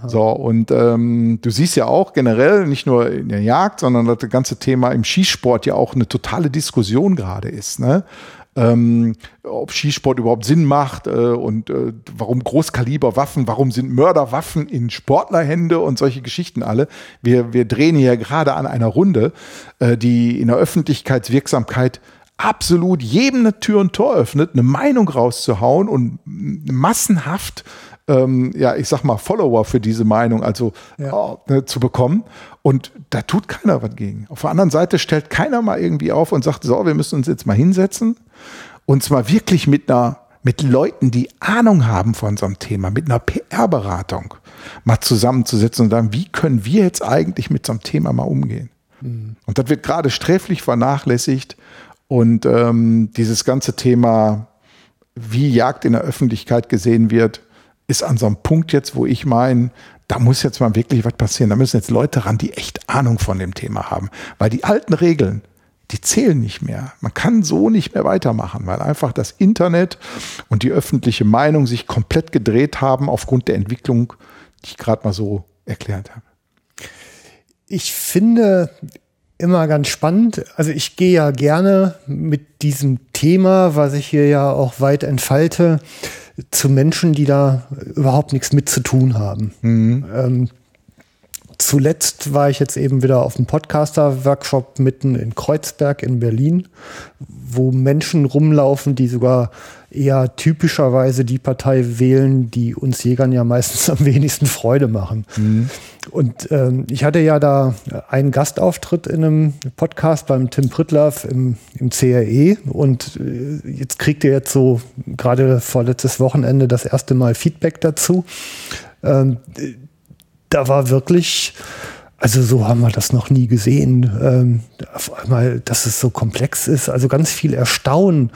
[SPEAKER 3] So, und ähm, du siehst ja auch generell, nicht nur in der Jagd, sondern das ganze Thema im Skisport ja auch eine totale Diskussion gerade ist. Ne? Ähm, ob Skisport überhaupt Sinn macht äh, und äh, warum Großkaliberwaffen, warum sind Mörderwaffen in Sportlerhände und solche Geschichten alle. Wir, wir drehen hier gerade an einer Runde, äh, die in der Öffentlichkeitswirksamkeit absolut jedem eine Tür und Tor öffnet, eine Meinung rauszuhauen und massenhaft ähm, ja, ich sag mal, Follower für diese Meinung, also ja. oh, ne, zu bekommen. Und da tut keiner was gegen. Auf der anderen Seite stellt keiner mal irgendwie auf und sagt, so, wir müssen uns jetzt mal hinsetzen und zwar wirklich mit einer mit Leuten, die Ahnung haben von so einem Thema, mit einer PR-Beratung mal zusammenzusetzen und sagen, wie können wir jetzt eigentlich mit so einem Thema mal umgehen? Mhm. Und das wird gerade sträflich vernachlässigt. Und ähm, dieses ganze Thema, wie Jagd in der Öffentlichkeit gesehen wird, ist an so einem Punkt jetzt, wo ich meine, da muss jetzt mal wirklich was passieren. Da müssen jetzt Leute ran, die echt Ahnung von dem Thema haben. Weil die alten Regeln, die zählen nicht mehr. Man kann so nicht mehr weitermachen, weil einfach das Internet und die öffentliche Meinung sich komplett gedreht haben aufgrund der Entwicklung, die ich gerade mal so erklärt habe.
[SPEAKER 2] Ich finde immer ganz spannend. Also ich gehe ja gerne mit diesem Thema, was ich hier ja auch weit entfalte, zu Menschen, die da überhaupt nichts mit zu tun haben. Mhm. Ähm, zuletzt war ich jetzt eben wieder auf einem Podcaster-Workshop mitten in Kreuzberg in Berlin, wo Menschen rumlaufen, die sogar eher typischerweise die Partei wählen, die uns Jägern ja meistens am wenigsten Freude machen. Mhm. Und ähm, ich hatte ja da einen Gastauftritt in einem Podcast beim Tim Prittlaff im, im CRE und äh, jetzt kriegt ihr jetzt so gerade vorletztes Wochenende das erste Mal Feedback dazu. Ähm, da war wirklich also so haben wir das noch nie gesehen. Ähm, auf einmal, dass es so komplex ist. Also ganz viel Erstaunen,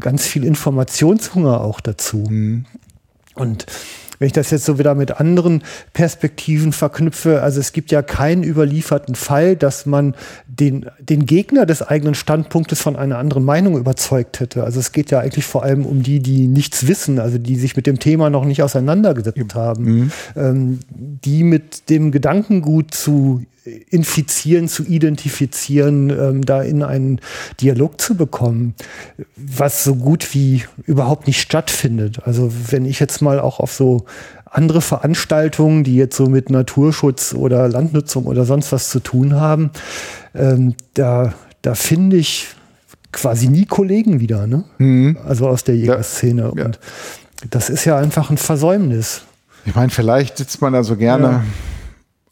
[SPEAKER 2] ganz viel Informationshunger auch dazu. Mhm. Und wenn ich das jetzt so wieder mit anderen Perspektiven verknüpfe, also es gibt ja keinen überlieferten Fall, dass man den, den Gegner des eigenen Standpunktes von einer anderen Meinung überzeugt hätte. Also es geht ja eigentlich vor allem um die, die nichts wissen, also die sich mit dem Thema noch nicht auseinandergesetzt haben, mhm. ähm, die mit dem Gedankengut zu infizieren, zu identifizieren, ähm, da in einen Dialog zu bekommen, was so gut wie überhaupt nicht stattfindet. Also wenn ich jetzt mal auch auf so andere Veranstaltungen, die jetzt so mit Naturschutz oder Landnutzung oder sonst was zu tun haben, ähm, da, da finde ich quasi nie Kollegen wieder, ne? Mhm. Also aus der Jägerszene. Ja. Und das ist ja einfach ein Versäumnis.
[SPEAKER 3] Ich meine, vielleicht sitzt man da so gerne ja.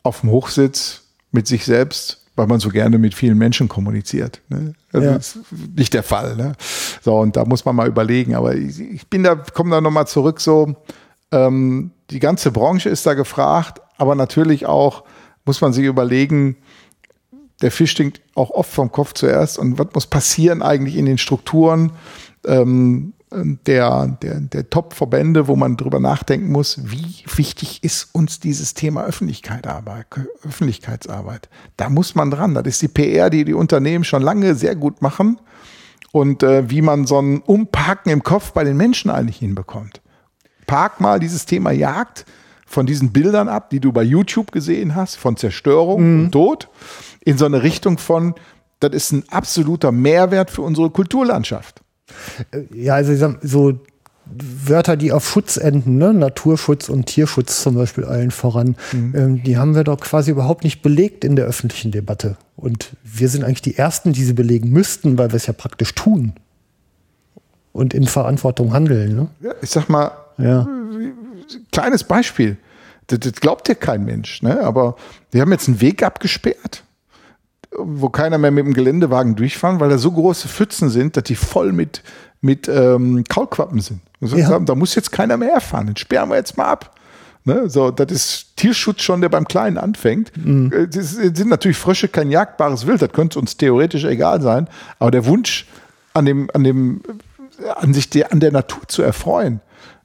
[SPEAKER 3] auf dem Hochsitz mit sich selbst, weil man so gerne mit vielen Menschen kommuniziert. Ne? Also ja. Das ist nicht der Fall. Ne? So, und da muss man mal überlegen. Aber ich, ich bin da, komme da nochmal zurück, so, ähm, die ganze Branche ist da gefragt, aber natürlich auch muss man sich überlegen, der Fisch stinkt auch oft vom Kopf zuerst und was muss passieren eigentlich in den Strukturen, ähm, der, der, der Top-Verbände, wo man drüber nachdenken muss, wie wichtig ist uns dieses Thema Öffentlichkeitsarbeit, Öffentlichkeitsarbeit. Da muss man dran. Das ist die PR, die die Unternehmen schon lange sehr gut machen und äh, wie man so ein Umparken im Kopf bei den Menschen eigentlich hinbekommt. Park mal dieses Thema Jagd von diesen Bildern ab, die du bei YouTube gesehen hast, von Zerstörung mhm. und Tod, in so eine Richtung von, das ist ein absoluter Mehrwert für unsere Kulturlandschaft.
[SPEAKER 2] Ja, also so Wörter, die auf Schutz enden, ne? Naturschutz und Tierschutz zum Beispiel allen voran, mhm. ähm, die haben wir doch quasi überhaupt nicht belegt in der öffentlichen Debatte. Und wir sind eigentlich die Ersten, die sie belegen müssten, weil wir es ja praktisch tun und in Verantwortung handeln. Ne?
[SPEAKER 3] Ja, ich sag mal, ja. kleines Beispiel. Das, das glaubt ja kein Mensch, ne? aber wir haben jetzt einen Weg abgesperrt wo keiner mehr mit dem Geländewagen durchfahren, weil da so große Pfützen sind, dass die voll mit, mit ähm, Kaulquappen sind. Ja. Haben, da muss jetzt keiner mehr fahren, den sperren wir jetzt mal ab. Ne? So, das ist Tierschutz schon, der beim Kleinen anfängt. Mhm. Äh, das sind natürlich Frösche kein jagdbares Wild, das könnte uns theoretisch egal sein, aber der Wunsch an dem, an dem, an sich der, an der Natur zu erfreuen,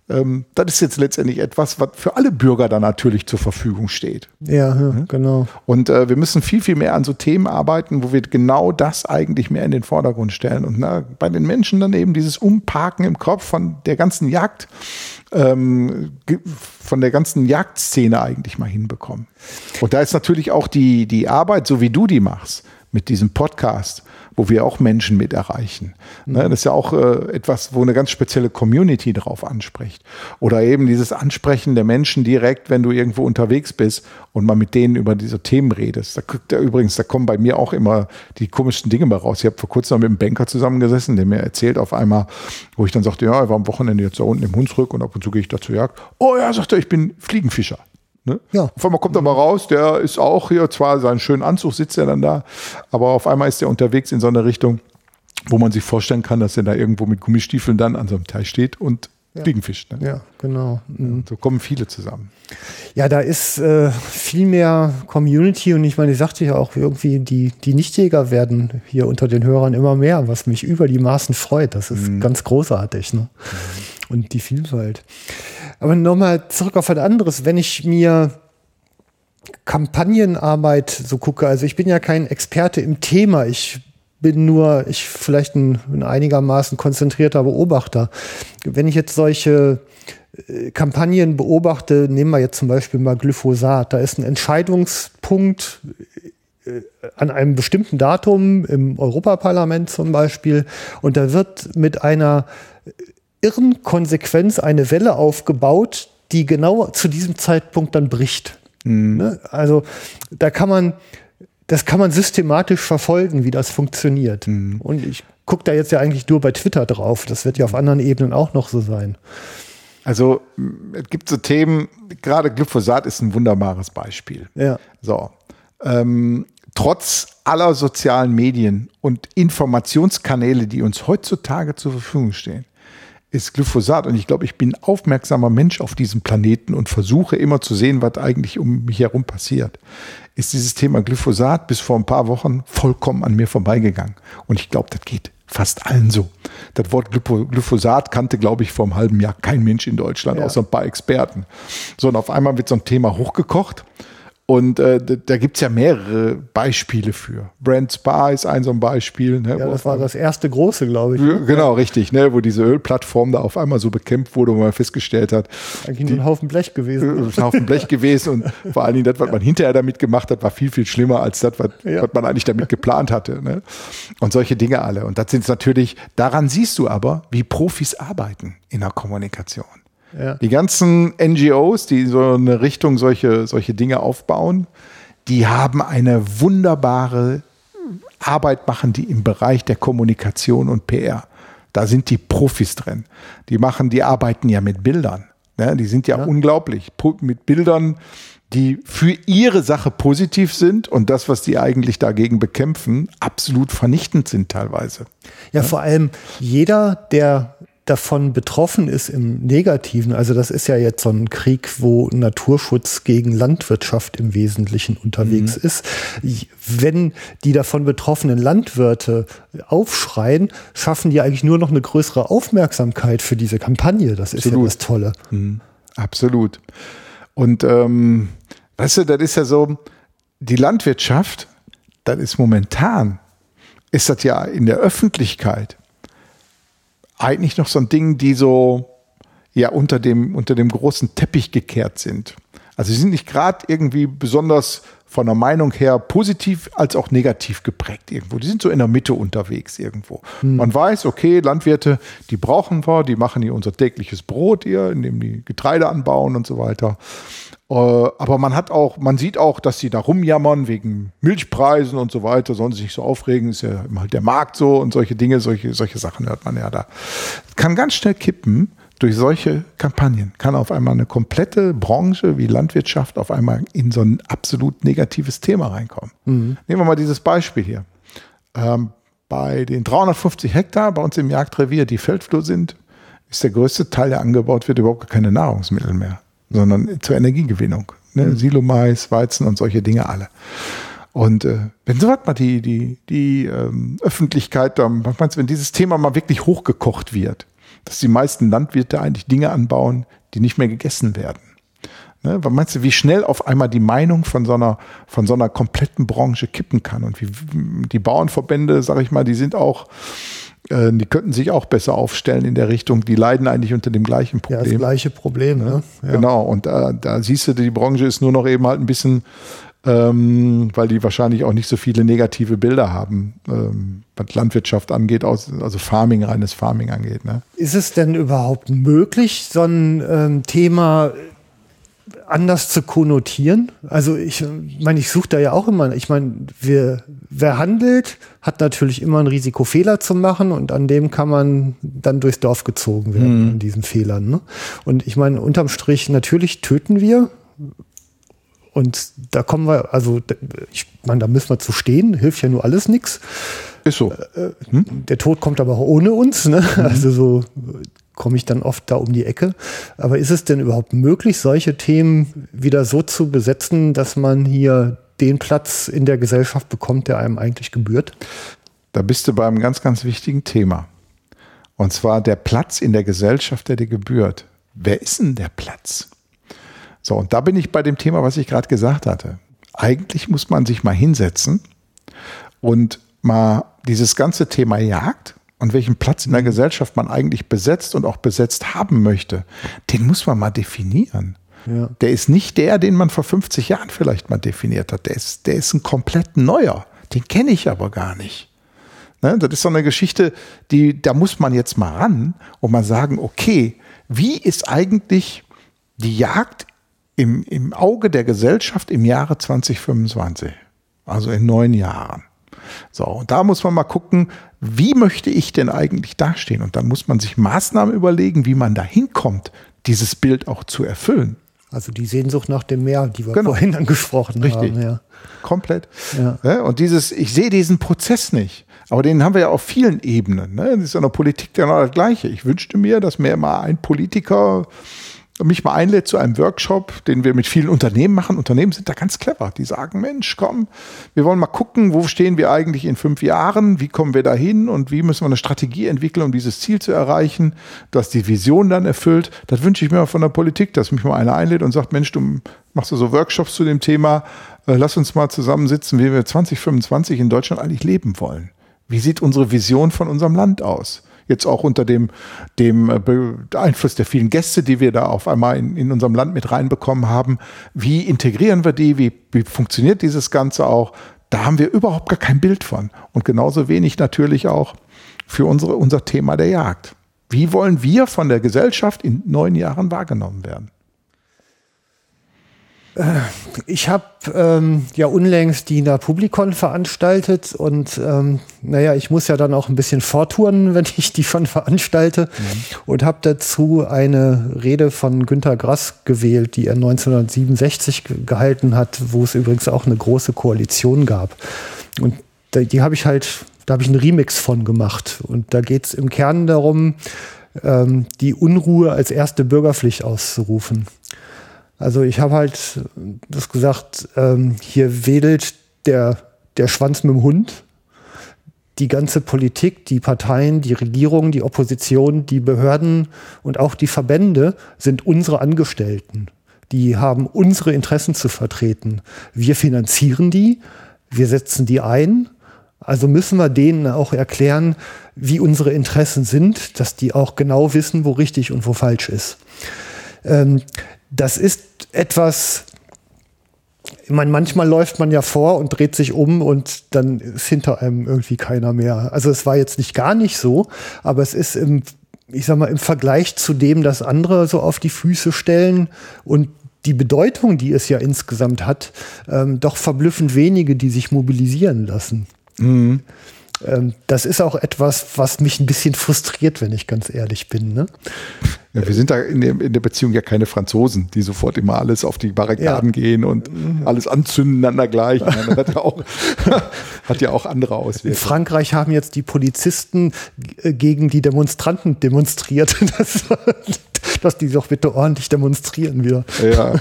[SPEAKER 3] ähm, das ist jetzt letztendlich etwas, was für alle Bürger da natürlich zur Verfügung steht.
[SPEAKER 2] Ja, ja mhm. genau.
[SPEAKER 3] Und äh, wir müssen viel, viel mehr an so Themen arbeiten, wo wir genau das eigentlich mehr in den Vordergrund stellen. Und na, bei den Menschen dann eben dieses Umparken im Kopf von der ganzen Jagd, ähm, von der ganzen Jagdszene eigentlich mal hinbekommen. Und da ist natürlich auch die, die Arbeit, so wie du die machst, mit diesem Podcast, wo wir auch Menschen mit erreichen. Mhm. Ne, das ist ja auch äh, etwas, wo eine ganz spezielle Community drauf anspricht. Oder eben dieses Ansprechen der Menschen direkt, wenn du irgendwo unterwegs bist und mal mit denen über diese Themen redest. Da er übrigens, da kommen bei mir auch immer die komischsten Dinge mal raus. Ich habe vor kurzem mit einem Banker zusammengesessen, der mir erzählt auf einmal, wo ich dann sagte, ja, ich war am Wochenende jetzt da unten im Hunsrück und ab und zu gehe ich da zur Jagd. Oh ja, sagt er, ich bin Fliegenfischer. Ne? Ja. Auf einmal kommt er mal raus, der ist auch hier, zwar seinen schönen Anzug sitzt er dann da, aber auf einmal ist er unterwegs in so eine Richtung, wo man sich vorstellen kann, dass er da irgendwo mit Gummistiefeln dann an so einem Teich steht und ja. Fliegenfischt. Ne?
[SPEAKER 2] Ja, genau.
[SPEAKER 3] Mhm. So kommen viele zusammen.
[SPEAKER 2] Ja, da ist äh, viel mehr Community und ich meine, ich sagte ja auch irgendwie, die, die Nichtjäger werden hier unter den Hörern immer mehr, was mich über die Maßen freut. Das ist mhm. ganz großartig. Ne? Mhm. Und die Vielfalt. Aber nochmal zurück auf ein anderes. Wenn ich mir Kampagnenarbeit so gucke, also ich bin ja kein Experte im Thema, ich bin nur, ich vielleicht ein, ein einigermaßen konzentrierter Beobachter. Wenn ich jetzt solche äh, Kampagnen beobachte, nehmen wir jetzt zum Beispiel mal Glyphosat, da ist ein Entscheidungspunkt äh, an einem bestimmten Datum im Europaparlament zum Beispiel und da wird mit einer irren Konsequenz eine Welle aufgebaut, die genau zu diesem Zeitpunkt dann bricht. Mhm. Ne? Also da kann man, das kann man systematisch verfolgen, wie das funktioniert. Mhm. Und ich gucke da jetzt ja eigentlich nur bei Twitter drauf. Das wird ja auf anderen Ebenen auch noch so sein.
[SPEAKER 3] Also es gibt so Themen, gerade Glyphosat ist ein wunderbares Beispiel.
[SPEAKER 2] Ja.
[SPEAKER 3] So. Ähm, trotz aller sozialen Medien und Informationskanäle, die uns heutzutage zur Verfügung stehen, ist Glyphosat. Und ich glaube, ich bin aufmerksamer Mensch auf diesem Planeten und versuche immer zu sehen, was eigentlich um mich herum passiert. Ist dieses Thema Glyphosat bis vor ein paar Wochen vollkommen an mir vorbeigegangen. Und ich glaube, das geht fast allen so. Das Wort Glyphosat kannte, glaube ich, vor einem halben Jahr kein Mensch in Deutschland, ja. außer ein paar Experten. So, und auf einmal wird so ein Thema hochgekocht. Und äh, da gibt's ja mehrere Beispiele für. Brand Spa ist ein so ein Beispiel.
[SPEAKER 2] Ne, ja, das war das erste große, glaube ich.
[SPEAKER 3] Ne? Genau, richtig, ne, wo diese Ölplattform da auf einmal so bekämpft wurde, wo man festgestellt hat.
[SPEAKER 2] Eigentlich die, ein Haufen Blech gewesen.
[SPEAKER 3] Äh, ein Haufen Blech gewesen und vor allen Dingen das, was man hinterher damit gemacht hat, war viel, viel schlimmer als das, was, ja. was man eigentlich damit geplant hatte. Ne? Und solche Dinge alle. Und das sind natürlich, daran siehst du aber, wie Profis arbeiten in der Kommunikation. Ja. Die ganzen NGOs, die so eine Richtung solche, solche Dinge aufbauen, die haben eine wunderbare Arbeit machen, die im Bereich der Kommunikation und PR. Da sind die Profis drin. Die machen, die arbeiten ja mit Bildern. Ja, die sind ja, ja, unglaublich. Mit Bildern, die für ihre Sache positiv sind und das, was die eigentlich dagegen bekämpfen, absolut vernichtend sind teilweise.
[SPEAKER 2] Ja, ja, vor allem jeder, der davon betroffen ist im Negativen, also das ist ja jetzt so ein Krieg, wo Naturschutz gegen Landwirtschaft im Wesentlichen unterwegs mhm. ist. Wenn die davon betroffenen Landwirte aufschreien, schaffen die eigentlich nur noch eine größere Aufmerksamkeit für diese Kampagne. Das ist Absolut. ja das Tolle.
[SPEAKER 3] Mhm. Absolut. Und ähm, weißt du, das ist ja so, die Landwirtschaft, das ist momentan, ist das ja in der Öffentlichkeit eigentlich noch so ein Ding, die so ja unter dem, unter dem großen Teppich gekehrt sind. Also sie sind nicht gerade irgendwie besonders von der Meinung her positiv als auch negativ geprägt irgendwo. Die sind so in der Mitte unterwegs irgendwo. Hm. Man weiß, okay, Landwirte, die brauchen wir, die machen hier unser tägliches Brot hier, indem die Getreide anbauen und so weiter. Äh, aber man hat auch, man sieht auch, dass sie da rumjammern wegen Milchpreisen und so weiter, sollen sich nicht so aufregen, ist ja immer halt der Markt so und solche Dinge, solche, solche Sachen hört man ja da. Kann ganz schnell kippen, durch solche Kampagnen kann auf einmal eine komplette Branche wie Landwirtschaft auf einmal in so ein absolut negatives Thema reinkommen. Mhm. Nehmen wir mal dieses Beispiel hier. Ähm, bei den 350 Hektar bei uns im Jagdrevier, die Feldflur sind, ist der größte Teil, der angebaut wird, überhaupt keine Nahrungsmittel mehr, sondern zur Energiegewinnung. Ne? Mhm. Silomais, Weizen und solche Dinge alle. Und äh, wenn so was mal die, die, die ähm, Öffentlichkeit, dann, was meinst du, wenn dieses Thema mal wirklich hochgekocht wird, dass die meisten Landwirte eigentlich Dinge anbauen, die nicht mehr gegessen werden. Ne? Was meinst du, wie schnell auf einmal die Meinung von so einer, von so einer kompletten Branche kippen kann? Und wie die Bauernverbände, sag ich mal, die sind auch, äh, die könnten sich auch besser aufstellen in der Richtung. Die leiden eigentlich unter dem gleichen Problem. Ja,
[SPEAKER 2] das gleiche Problem, ne?
[SPEAKER 3] Ja. Genau. Und äh, da siehst du, die Branche ist nur noch eben halt ein bisschen ähm, weil die wahrscheinlich auch nicht so viele negative Bilder haben, ähm, was Landwirtschaft angeht, also Farming, reines Farming angeht. Ne?
[SPEAKER 2] Ist es denn überhaupt möglich, so ein ähm, Thema anders zu konnotieren? Also ich meine, ich suche da ja auch immer, ich meine, wer, wer handelt, hat natürlich immer ein Risiko, Fehler zu machen und an dem kann man dann durchs Dorf gezogen werden, mhm. an diesen Fehlern. Ne? Und ich meine, unterm Strich, natürlich töten wir, und da kommen wir, also ich meine, da müssen wir zu stehen, hilft ja nur alles nichts.
[SPEAKER 3] Ist so.
[SPEAKER 2] Äh, äh, hm? Der Tod kommt aber auch ohne uns, ne? Mhm. Also so komme ich dann oft da um die Ecke. Aber ist es denn überhaupt möglich, solche Themen wieder so zu besetzen, dass man hier den Platz in der Gesellschaft bekommt, der einem eigentlich gebührt?
[SPEAKER 3] Da bist du bei einem ganz, ganz wichtigen Thema. Und zwar der Platz in der Gesellschaft, der dir gebührt. Wer ist denn der Platz? So, und da bin ich bei dem Thema, was ich gerade gesagt hatte. Eigentlich muss man sich mal hinsetzen und mal dieses ganze Thema Jagd und welchen Platz in der Gesellschaft man eigentlich besetzt und auch besetzt haben möchte, den muss man mal definieren. Ja. Der ist nicht der, den man vor 50 Jahren vielleicht mal definiert hat. Der ist, der ist ein komplett neuer. Den kenne ich aber gar nicht. Ne? Das ist so eine Geschichte, die, da muss man jetzt mal ran und mal sagen, okay, wie ist eigentlich die Jagd im, im Auge der Gesellschaft im Jahre 2025, also in neun Jahren. So, und da muss man mal gucken, wie möchte ich denn eigentlich dastehen? Und dann muss man sich Maßnahmen überlegen, wie man da hinkommt, dieses Bild auch zu erfüllen.
[SPEAKER 2] Also die Sehnsucht nach dem Meer, die wir genau. vorhin angesprochen
[SPEAKER 3] Richtig. haben. Ja. Komplett. Ja. Und dieses, ich sehe diesen Prozess nicht. Aber den haben wir ja auf vielen Ebenen. Ne? Das ist in der Politik genau das Gleiche. Ich wünschte mir, dass mir mal ein Politiker mich mal einlädt zu einem Workshop, den wir mit vielen Unternehmen machen. Unternehmen sind da ganz clever. Die sagen, Mensch, komm, wir wollen mal gucken, wo stehen wir eigentlich in fünf Jahren, wie kommen wir da hin und wie müssen wir eine Strategie entwickeln, um dieses Ziel zu erreichen, dass die Vision dann erfüllt. Das wünsche ich mir von der Politik, dass mich mal einer einlädt und sagt, Mensch, du machst du so Workshops zu dem Thema, äh, lass uns mal zusammensitzen, wie wir 2025 in Deutschland eigentlich leben wollen. Wie sieht unsere Vision von unserem Land aus? Jetzt auch unter dem, dem äh, Einfluss der vielen Gäste, die wir da auf einmal in, in unserem Land mit reinbekommen haben. Wie integrieren wir die? Wie, wie funktioniert dieses Ganze auch? Da haben wir überhaupt gar kein Bild von. Und genauso wenig natürlich auch für unsere, unser Thema der Jagd. Wie wollen wir von der Gesellschaft in neun Jahren wahrgenommen werden?
[SPEAKER 2] Äh, ich habe ähm, ja unlängst die Publikon veranstaltet und ähm, naja, ich muss ja dann auch ein bisschen vortouren, wenn ich die schon veranstalte mhm. und habe dazu eine Rede von Günter Grass gewählt, die er 1967 gehalten hat, wo es übrigens auch eine große Koalition gab. Und die habe ich halt, da habe ich einen Remix von gemacht und da geht es im Kern darum, ähm, die Unruhe als erste Bürgerpflicht auszurufen. Also ich habe halt das gesagt, ähm, hier wedelt der, der Schwanz mit dem Hund. Die ganze Politik, die Parteien, die Regierung, die Opposition, die Behörden und auch die Verbände sind unsere Angestellten. Die haben unsere Interessen zu vertreten. Wir finanzieren die, wir setzen die ein. Also müssen wir denen auch erklären, wie unsere Interessen sind, dass die auch genau wissen, wo richtig und wo falsch ist. Ähm, das ist etwas, ich meine, manchmal läuft man ja vor und dreht sich um und dann ist hinter einem irgendwie keiner mehr. Also es war jetzt nicht gar nicht so, aber es ist im, ich sag mal, im Vergleich zu dem, dass andere so auf die Füße stellen und die Bedeutung, die es ja insgesamt hat, ähm, doch verblüffend wenige, die sich mobilisieren lassen. Mhm. Ähm, das ist auch etwas, was mich ein bisschen frustriert, wenn ich ganz ehrlich bin. Ne?
[SPEAKER 3] Ja, wir sind da in der, in der, Beziehung ja keine Franzosen, die sofort immer alles auf die Barrikaden ja. gehen und alles anzünden an der gleichen. Das hat ja auch, hat ja auch andere Auswirkungen.
[SPEAKER 2] In Frankreich haben jetzt die Polizisten gegen die Demonstranten demonstriert, dass, dass die doch bitte ordentlich demonstrieren wieder.
[SPEAKER 3] Ja,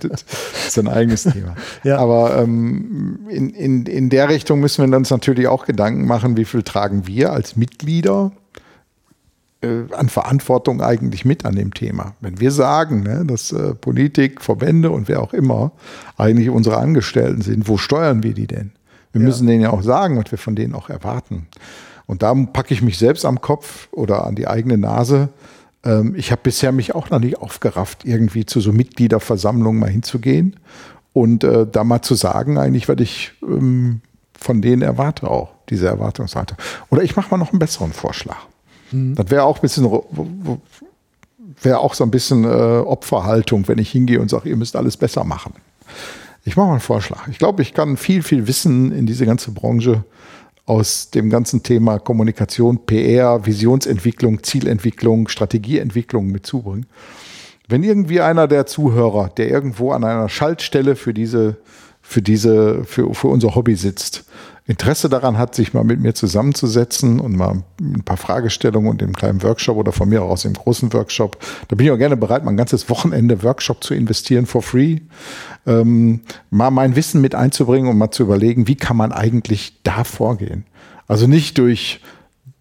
[SPEAKER 3] das ist ein eigenes Thema. Ja. Aber ähm, in, in, in der Richtung müssen wir uns natürlich auch Gedanken machen, wie viel tragen wir als Mitglieder äh, an Verantwortung eigentlich mit an dem Thema. Wenn wir sagen, ne, dass äh, Politik, Verbände und wer auch immer eigentlich unsere Angestellten sind, wo steuern wir die denn? Wir ja. müssen denen ja auch sagen, was wir von denen auch erwarten. Und da packe ich mich selbst am Kopf oder an die eigene Nase. Ähm, ich habe bisher mich auch noch nicht aufgerafft, irgendwie zu so Mitgliederversammlungen mal hinzugehen und äh, da mal zu sagen, eigentlich, was ich ähm, von denen erwarte auch, diese Erwartungshaltung. Oder ich mache mal noch einen besseren Vorschlag. Mhm. Das wäre auch ein bisschen, wäre auch so ein bisschen äh, Opferhaltung, wenn ich hingehe und sage, ihr müsst alles besser machen. Ich mache mal einen Vorschlag. Ich glaube, ich kann viel, viel Wissen in diese ganze Branche aus dem ganzen Thema Kommunikation, PR, Visionsentwicklung, Zielentwicklung, Strategieentwicklung mit zubringen. Wenn irgendwie einer der Zuhörer, der irgendwo an einer Schaltstelle für diese, für diese, für, für unser Hobby sitzt, Interesse daran hat, sich mal mit mir zusammenzusetzen und mal ein paar Fragestellungen und im kleinen Workshop oder von mir aus im großen Workshop, da bin ich auch gerne bereit, mal ein ganzes Wochenende Workshop zu investieren for free, ähm, mal mein Wissen mit einzubringen und mal zu überlegen, wie kann man eigentlich da vorgehen. Also nicht durch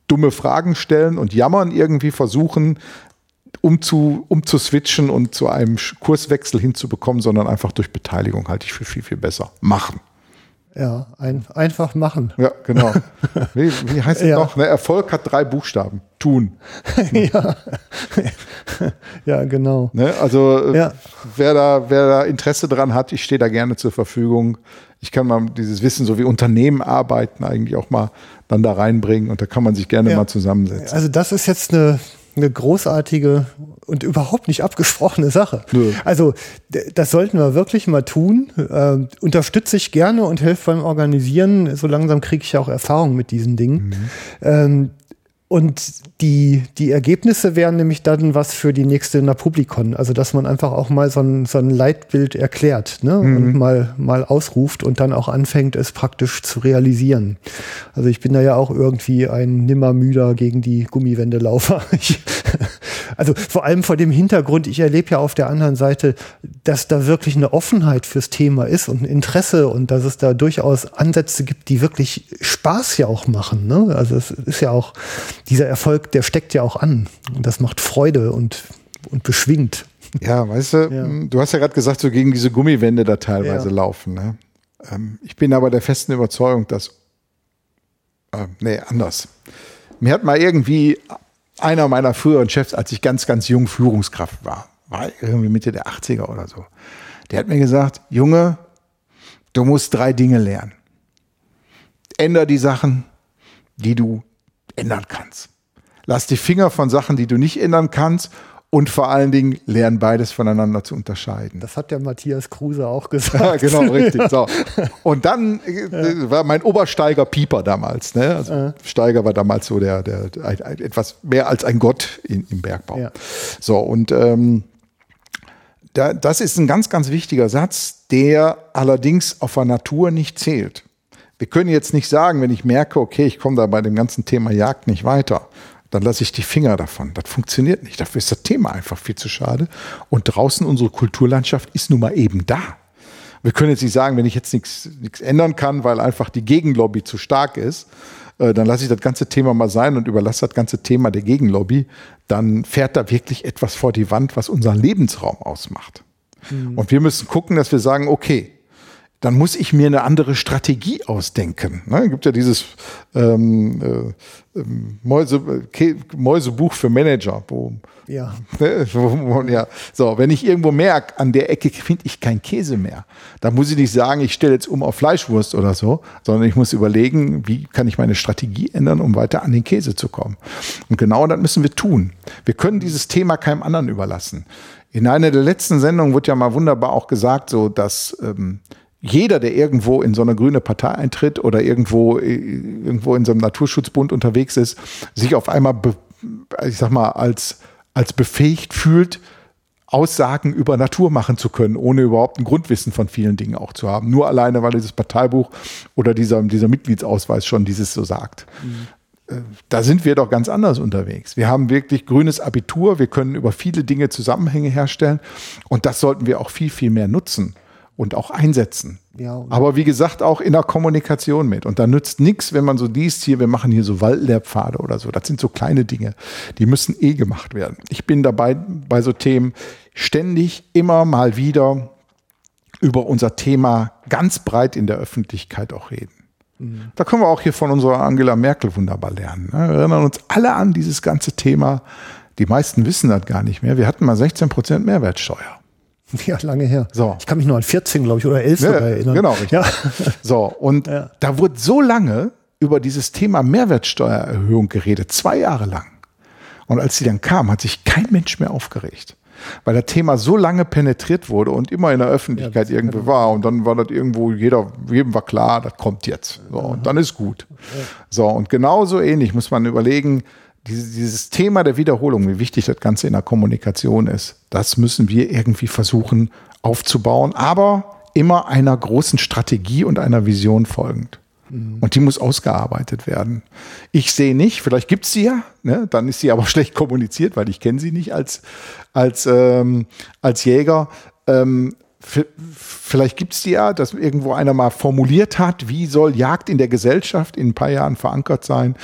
[SPEAKER 3] dumme Fragen stellen und jammern irgendwie versuchen, um zu, um zu switchen und zu einem Kurswechsel hinzubekommen, sondern einfach durch Beteiligung halte ich für viel, viel besser. Machen.
[SPEAKER 2] Ja, ein, einfach machen.
[SPEAKER 3] Ja, genau. Wie, wie heißt es ja. noch? Ne, Erfolg hat drei Buchstaben. Tun.
[SPEAKER 2] ja. ja, genau.
[SPEAKER 3] Ne, also ja. wer da, wer da Interesse dran hat, ich stehe da gerne zur Verfügung. Ich kann mal dieses Wissen, so wie Unternehmen arbeiten, eigentlich auch mal dann da reinbringen und da kann man sich gerne ja. mal zusammensetzen.
[SPEAKER 2] Also das ist jetzt eine eine großartige und überhaupt nicht abgesprochene Sache. Nö. Also das sollten wir wirklich mal tun. Äh, unterstütze ich gerne und helfe beim Organisieren. So langsam kriege ich ja auch Erfahrung mit diesen Dingen. Mhm. Ähm, und die, die Ergebnisse wären nämlich dann was für die nächste Napublikon. Also, dass man einfach auch mal so ein, so ein Leitbild erklärt ne? Mhm. und mal, mal ausruft und dann auch anfängt, es praktisch zu realisieren. Also, ich bin da ja auch irgendwie ein Nimmermüder gegen die Gummiwendelaufer. Ich, also, vor allem vor dem Hintergrund, ich erlebe ja auf der anderen Seite, dass da wirklich eine Offenheit fürs Thema ist und ein Interesse und dass es da durchaus Ansätze gibt, die wirklich Spaß ja auch machen. Ne? Also, es ist ja auch, dieser Erfolg, der steckt ja auch an. Und das macht Freude und, und beschwingt.
[SPEAKER 3] Ja, weißt du, ja. du hast ja gerade gesagt, so gegen diese Gummiwände da teilweise ja. laufen. Ne? Ähm, ich bin aber der festen Überzeugung, dass, äh, nee, anders. Mir hat mal irgendwie einer meiner früheren Chefs, als ich ganz, ganz jung Führungskraft war, war irgendwie Mitte der 80er oder so, der hat mir gesagt, Junge, du musst drei Dinge lernen. Änder die Sachen, die du ändern kannst. Lass die Finger von Sachen, die du nicht ändern kannst und vor allen Dingen lern beides voneinander zu unterscheiden.
[SPEAKER 2] Das hat der Matthias Kruse auch gesagt.
[SPEAKER 3] Ja, genau, richtig. So. Und dann äh, war mein Obersteiger Pieper damals. Ne? Also ja. Steiger war damals so der, der, der, etwas mehr als ein Gott in, im Bergbau. Ja. So, und ähm, da, das ist ein ganz, ganz wichtiger Satz, der allerdings auf der Natur nicht zählt. Wir können jetzt nicht sagen, wenn ich merke, okay, ich komme da bei dem ganzen Thema Jagd nicht weiter, dann lasse ich die Finger davon. Das funktioniert nicht. Dafür ist das Thema einfach viel zu schade. Und draußen unsere Kulturlandschaft ist nun mal eben da. Wir können jetzt nicht sagen, wenn ich jetzt nichts, nichts ändern kann, weil einfach die Gegenlobby zu stark ist, äh, dann lasse ich das ganze Thema mal sein und überlasse das ganze Thema der Gegenlobby. Dann fährt da wirklich etwas vor die Wand, was unseren Lebensraum ausmacht. Mhm. Und wir müssen gucken, dass wir sagen, okay, dann muss ich mir eine andere Strategie ausdenken. Ne? Es gibt ja dieses ähm, äh, ähm, Mäuse, Mäusebuch für Manager, wo
[SPEAKER 2] ja.
[SPEAKER 3] Ne, ja. So, wenn ich irgendwo merke, an der Ecke finde ich keinen Käse mehr, dann muss ich nicht sagen, ich stelle jetzt um auf Fleischwurst oder so, sondern ich muss überlegen, wie kann ich meine Strategie ändern, um weiter an den Käse zu kommen. Und genau das müssen wir tun. Wir können dieses Thema keinem anderen überlassen. In einer der letzten Sendungen wurde ja mal wunderbar auch gesagt, so dass ähm, jeder, der irgendwo in so eine grüne Partei eintritt oder irgendwo, äh, irgendwo in so einem Naturschutzbund unterwegs ist, sich auf einmal, ich sag mal, als, als befähigt fühlt, Aussagen über Natur machen zu können, ohne überhaupt ein Grundwissen von vielen Dingen auch zu haben. Nur alleine, weil dieses Parteibuch oder dieser, dieser Mitgliedsausweis schon dieses so sagt. Mhm. Äh, da sind wir doch ganz anders unterwegs. Wir haben wirklich grünes Abitur, wir können über viele Dinge Zusammenhänge herstellen und das sollten wir auch viel, viel mehr nutzen und auch einsetzen. Ja, Aber wie gesagt, auch in der Kommunikation mit. Und da nützt nichts, wenn man so liest, hier, wir machen hier so Waldlehrpfade oder so. Das sind so kleine Dinge, die müssen eh gemacht werden. Ich bin dabei bei so Themen ständig immer mal wieder über unser Thema ganz breit in der Öffentlichkeit auch reden. Mhm. Da können wir auch hier von unserer Angela Merkel wunderbar lernen. Ne? Wir erinnern uns alle an dieses ganze Thema. Die meisten wissen das gar nicht mehr. Wir hatten mal 16 Prozent Mehrwertsteuer.
[SPEAKER 2] Ja, lange her. So. Ich kann mich nur an 14, glaube ich, oder 11 ja, erinnern.
[SPEAKER 3] Genau, richtig. Ja. So, und ja. da wurde so lange über dieses Thema Mehrwertsteuererhöhung geredet, zwei Jahre lang. Und als sie dann kam, hat sich kein Mensch mehr aufgeregt. Weil das Thema so lange penetriert wurde und immer in der Öffentlichkeit ja, irgendwie war. Und dann war das irgendwo, jeder, jedem war klar, das kommt jetzt. So, und dann ist gut. So, und genauso ähnlich muss man überlegen, dieses, Thema der Wiederholung, wie wichtig das Ganze in der Kommunikation ist, das müssen wir irgendwie versuchen aufzubauen, aber immer einer großen Strategie und einer Vision folgend. Mhm. Und die muss ausgearbeitet werden. Ich sehe nicht, vielleicht gibt es sie ja, ne? dann ist sie aber schlecht kommuniziert, weil ich kenne sie nicht als, als, ähm, als Jäger. Ähm, vielleicht gibt es die ja, dass irgendwo einer mal formuliert hat, wie soll Jagd in der Gesellschaft in ein paar Jahren verankert sein.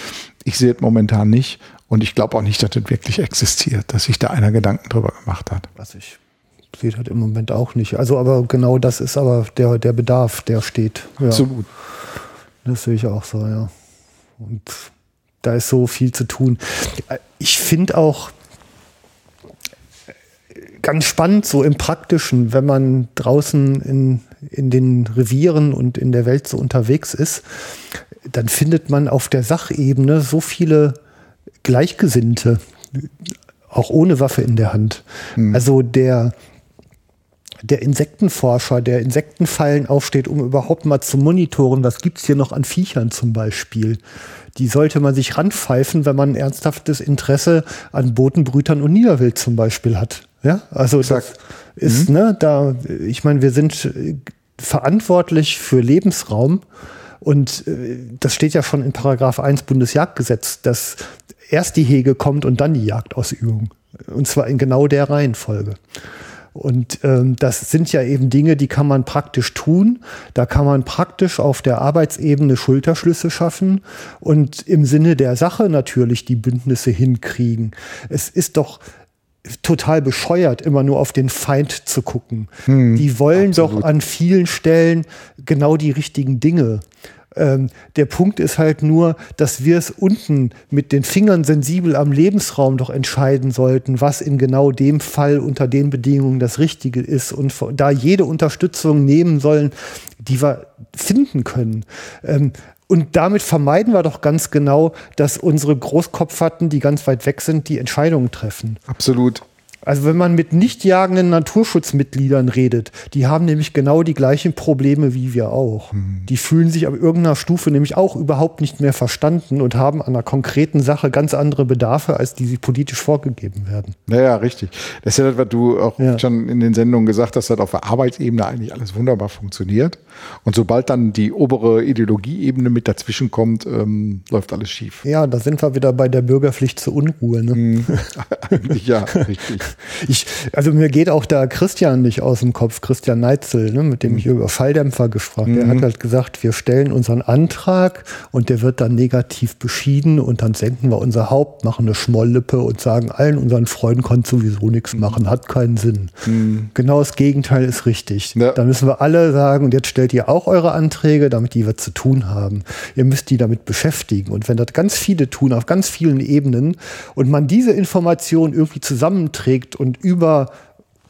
[SPEAKER 3] Ich sehe es momentan nicht. Und ich glaube auch nicht, dass das wirklich existiert, dass sich da einer Gedanken drüber gemacht hat.
[SPEAKER 2] Was ich sehe das im Moment auch nicht. Also, aber genau das ist aber der, der Bedarf, der steht.
[SPEAKER 3] Ja. Absolut.
[SPEAKER 2] Das sehe ich auch so, ja. Und da ist so viel zu tun. Ich finde auch ganz spannend, so im Praktischen, wenn man draußen in, in den Revieren und in der Welt so unterwegs ist, dann findet man auf der Sachebene so viele Gleichgesinnte, auch ohne Waffe in der Hand. Hm. Also der, der Insektenforscher, der Insektenfallen aufsteht, um überhaupt mal zu monitoren, was gibt es hier noch an Viechern zum Beispiel. Die sollte man sich ranpfeifen, wenn man ein ernsthaftes Interesse an Botenbrütern und Niederwild zum Beispiel hat. Ja, also Exakt. das ist, mhm. ne, da, ich meine, wir sind verantwortlich für Lebensraum. Und äh, das steht ja schon in Paragraph 1 Bundesjagdgesetz, dass erst die Hege kommt und dann die Jagdausübung. Und zwar in genau der Reihenfolge. Und ähm, das sind ja eben Dinge, die kann man praktisch tun. Da kann man praktisch auf der Arbeitsebene Schulterschlüsse schaffen und im Sinne der Sache natürlich die Bündnisse hinkriegen. Es ist doch total bescheuert, immer nur auf den Feind zu gucken. Hm, die wollen absolut. doch an vielen Stellen genau die richtigen Dinge. Ähm, der Punkt ist halt nur, dass wir es unten mit den Fingern sensibel am Lebensraum doch entscheiden sollten, was in genau dem Fall unter den Bedingungen das Richtige ist und da jede Unterstützung nehmen sollen, die wir finden können. Ähm, und damit vermeiden wir doch ganz genau, dass unsere Großkopferten, die ganz weit weg sind, die Entscheidungen treffen.
[SPEAKER 3] Absolut.
[SPEAKER 2] Also wenn man mit nicht jagenden Naturschutzmitgliedern redet, die haben nämlich genau die gleichen Probleme wie wir auch. Mhm. Die fühlen sich ab irgendeiner Stufe nämlich auch überhaupt nicht mehr verstanden und haben an einer konkreten Sache ganz andere Bedarfe, als die sie politisch vorgegeben werden.
[SPEAKER 3] Naja, richtig. Das ist ja das, was du auch ja. schon in den Sendungen gesagt hast, dass auf der Arbeitsebene eigentlich alles wunderbar funktioniert. Und sobald dann die obere Ideologieebene mit dazwischen kommt, ähm, läuft alles schief.
[SPEAKER 2] Ja, da sind wir wieder bei der Bürgerpflicht zur Unruhe. Ne? Mhm.
[SPEAKER 3] eigentlich ja, richtig.
[SPEAKER 2] Ich, also mir geht auch da Christian nicht aus dem Kopf, Christian Neitzel, ne, mit dem ich über Falldämpfer gesprochen habe. Mhm. Der hat halt gesagt, wir stellen unseren Antrag und der wird dann negativ beschieden und dann senken wir unser Haupt, machen eine Schmolllippe und sagen allen unseren Freunden, konnte sowieso nichts mhm. machen, hat keinen Sinn. Mhm. Genau das Gegenteil ist richtig. Ja. Da müssen wir alle sagen, und jetzt stellt ihr auch eure Anträge, damit die wir zu tun haben. Ihr müsst die damit beschäftigen. Und wenn das ganz viele tun, auf ganz vielen Ebenen, und man diese Information irgendwie zusammenträgt und über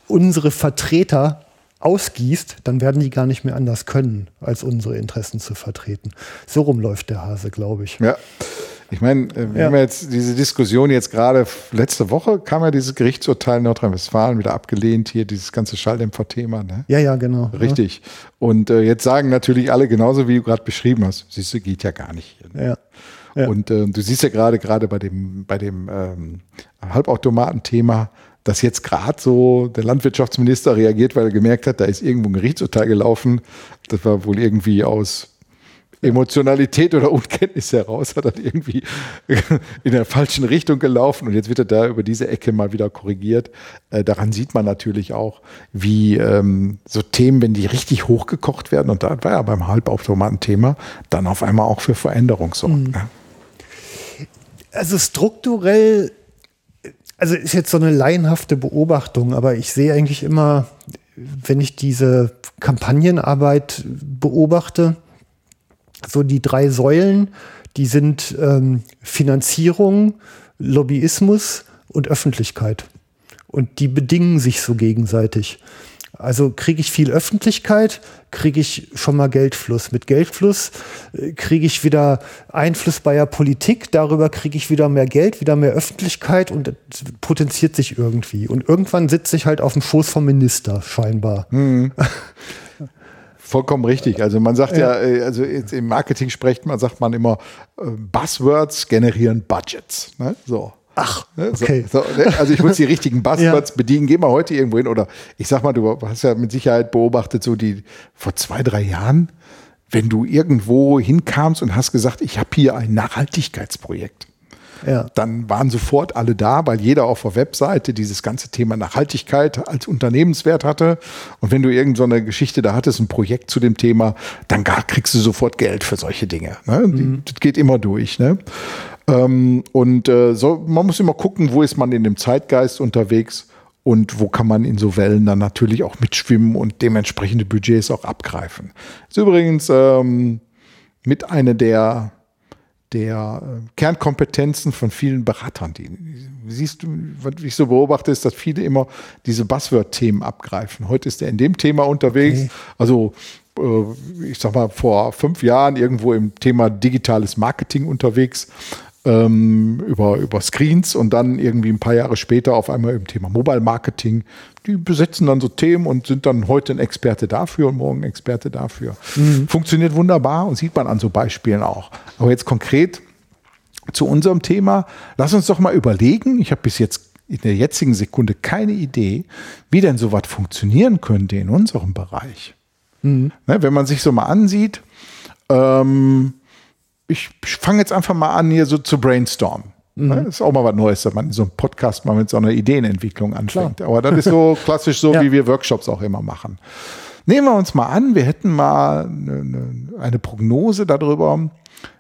[SPEAKER 2] unsere Vertreter ausgießt, dann werden die gar nicht mehr anders können, als unsere Interessen zu vertreten. So rum läuft der Hase, glaube ich.
[SPEAKER 3] Ja. Ich meine, äh, wir ja. haben jetzt diese Diskussion jetzt gerade letzte Woche kam ja dieses Gerichtsurteil in Nordrhein-Westfalen wieder abgelehnt, hier dieses ganze Schalldämpfer-Thema. Ne?
[SPEAKER 2] Ja, ja, genau.
[SPEAKER 3] Richtig. Ja. Und äh, jetzt sagen natürlich alle genauso, wie du gerade beschrieben hast. Siehst du, geht ja gar nicht.
[SPEAKER 2] Hier, ne? Ja.
[SPEAKER 3] Ja. Und äh, du siehst ja gerade gerade bei dem bei dem ähm, Halbautomaten-Thema, dass jetzt gerade so der Landwirtschaftsminister reagiert, weil er gemerkt hat, da ist irgendwo ein Gerichtsurteil gelaufen. Das war wohl irgendwie aus Emotionalität oder Unkenntnis heraus, hat er irgendwie in der falschen Richtung gelaufen und jetzt wird er da über diese Ecke mal wieder korrigiert. Äh, daran sieht man natürlich auch, wie ähm, so Themen, wenn die richtig hochgekocht werden, und da war ja beim Halbautomaten-Thema, dann auf einmal auch für Veränderung sorgen. Mhm. Ne?
[SPEAKER 2] Also strukturell, also ist jetzt so eine laienhafte Beobachtung, aber ich sehe eigentlich immer, wenn ich diese Kampagnenarbeit beobachte, so die drei Säulen, die sind ähm, Finanzierung, Lobbyismus und Öffentlichkeit. Und die bedingen sich so gegenseitig. Also kriege ich viel Öffentlichkeit, kriege ich schon mal Geldfluss. Mit Geldfluss äh, kriege ich wieder Einfluss bei der Politik, darüber kriege ich wieder mehr Geld, wieder mehr Öffentlichkeit und potenziert sich irgendwie. Und irgendwann sitze ich halt auf dem Schoß vom Minister, scheinbar. Mhm.
[SPEAKER 3] Vollkommen richtig. Also man sagt ja, ja äh, also im Marketing spricht man, sagt man immer, äh, Buzzwords generieren Budgets. Ne? So.
[SPEAKER 2] Ach, ne, okay.
[SPEAKER 3] So, so, ne? also ich muss die richtigen Buzzwords ja. bedienen. Geh mal heute irgendwo hin oder ich sag mal, du hast ja mit Sicherheit beobachtet, so die vor zwei, drei Jahren, wenn du irgendwo hinkamst und hast gesagt, ich habe hier ein Nachhaltigkeitsprojekt ja. dann waren sofort alle da, weil jeder auf der Webseite dieses ganze Thema Nachhaltigkeit als Unternehmenswert hatte. Und wenn du irgendeine so Geschichte da hattest, ein Projekt zu dem Thema, dann kriegst du sofort Geld für solche Dinge. Ne? Mhm. Das geht immer durch. Ne? Ähm, und äh, so, man muss immer gucken, wo ist man in dem Zeitgeist unterwegs und wo kann man in so Wellen dann natürlich auch mitschwimmen und dementsprechende Budgets auch abgreifen. Das ist übrigens ähm, mit einer der der äh, Kernkompetenzen von vielen Beratern. Die, siehst du, was ich so beobachte, ist, dass viele immer diese Buzzword-Themen abgreifen. Heute ist er in dem Thema unterwegs. Okay. Also äh, ich sag mal, vor fünf Jahren irgendwo im Thema digitales Marketing unterwegs ähm, über, über Screens und dann irgendwie ein paar Jahre später auf einmal im Thema Mobile Marketing. Die besetzen dann so Themen und sind dann heute ein Experte dafür und morgen Experte dafür. Mhm. Funktioniert wunderbar und sieht man an so Beispielen auch. Aber jetzt konkret zu unserem Thema, lass uns doch mal überlegen. Ich habe bis jetzt in der jetzigen Sekunde keine Idee, wie denn sowas funktionieren könnte in unserem Bereich. Mhm. Ne, wenn man sich so mal ansieht, ähm, ich fange jetzt einfach mal an, hier so zu brainstormen. Mhm. Das ist auch mal was Neues, dass man in so einem Podcast mal mit so einer Ideenentwicklung anfängt. Klar. Aber das ist so klassisch so, ja. wie wir Workshops auch immer machen. Nehmen wir uns mal an, wir hätten mal eine, eine Prognose darüber,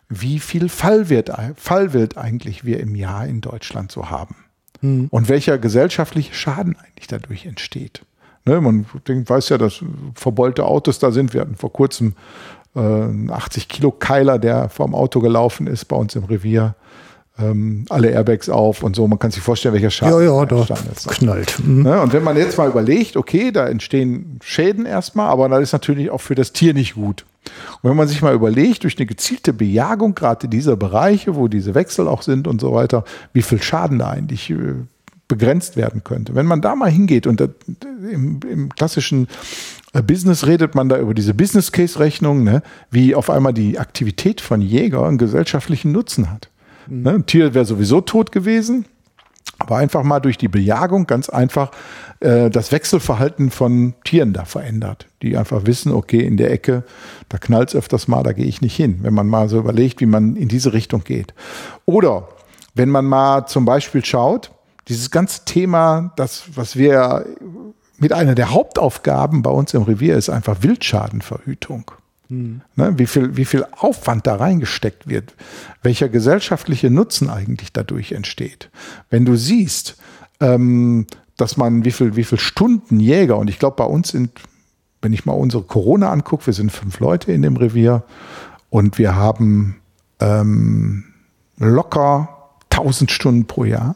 [SPEAKER 3] wie viel Fallwirt, Fallwild eigentlich wir im Jahr in Deutschland so haben. Mhm. Und welcher gesellschaftliche Schaden eigentlich dadurch entsteht. Ne, man weiß ja, dass verbeulte Autos da sind. Wir hatten vor kurzem äh, 80 Kilo Keiler, der vom Auto gelaufen ist bei uns im Revier. Ähm, alle Airbags auf und so. Man kann sich vorstellen, welcher Schaden
[SPEAKER 2] ja, ja, da ist. Knallt. Mhm.
[SPEAKER 3] Ne? Und wenn man jetzt mal überlegt, okay, da entstehen Schäden erstmal, aber das ist natürlich auch für das Tier nicht gut. Und wenn man sich mal überlegt, durch eine gezielte Bejagung gerade dieser Bereiche, wo diese Wechsel auch sind und so weiter, wie viel Schaden da eigentlich äh, begrenzt werden könnte. Wenn man da mal hingeht und im, im klassischen Business redet man da über diese Business Case Rechnung, ne, wie auf einmal die Aktivität von Jäger einen gesellschaftlichen Nutzen hat. Mhm. Ne, ein Tier wäre sowieso tot gewesen, aber einfach mal durch die Bejagung ganz einfach äh, das Wechselverhalten von Tieren da verändert, die einfach wissen, okay, in der Ecke, da knallt es öfters mal, da gehe ich nicht hin, wenn man mal so überlegt, wie man in diese Richtung geht. Oder wenn man mal zum Beispiel schaut, Dieses ganze Thema, das, was wir mit einer der Hauptaufgaben bei uns im Revier ist einfach Wildschadenverhütung. Mhm. Ne, wie, viel, wie viel Aufwand da reingesteckt wird, welcher gesellschaftliche Nutzen eigentlich dadurch entsteht. Wenn du siehst, ähm, dass man, wie viel, wie viel Stunden Jäger, und ich glaube, bei uns sind, wenn ich mal unsere Corona angucke, wir sind fünf Leute in dem Revier und wir haben ähm, locker 1000 Stunden pro Jahr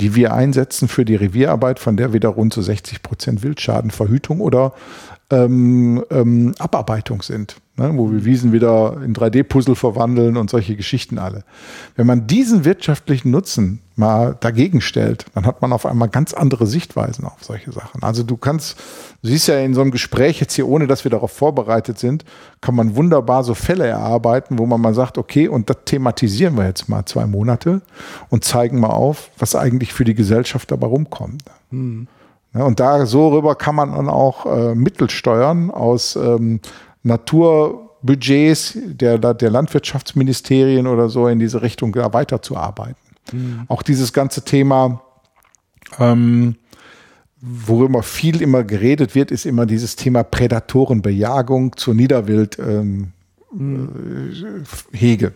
[SPEAKER 3] die wir einsetzen für die Revierarbeit, von der wieder rund zu 60 Prozent Wildschadenverhütung oder ähm, ähm, Abarbeitung sind, ne, wo wir Wiesen wieder in 3D-Puzzle verwandeln und solche Geschichten alle. Wenn man diesen wirtschaftlichen Nutzen mal dagegen stellt, dann hat man auf einmal ganz andere Sichtweisen auf solche Sachen. Also du kannst, du siehst ja in so einem Gespräch jetzt hier, ohne dass wir darauf vorbereitet sind, kann man wunderbar so Fälle erarbeiten, wo man mal sagt, okay, und das thematisieren wir jetzt mal zwei Monate und zeigen mal auf, was eigentlich für die Gesellschaft dabei rumkommt. Mhm. Und da so rüber kann man dann auch äh, Mittel steuern aus ähm, Naturbudgets der, der Landwirtschaftsministerien oder so in diese Richtung da weiterzuarbeiten. Mhm. Auch dieses ganze Thema, ähm, worüber viel immer geredet wird, ist immer dieses Thema Prädatorenbejagung zur Niederwild. Ähm, mhm. Hege.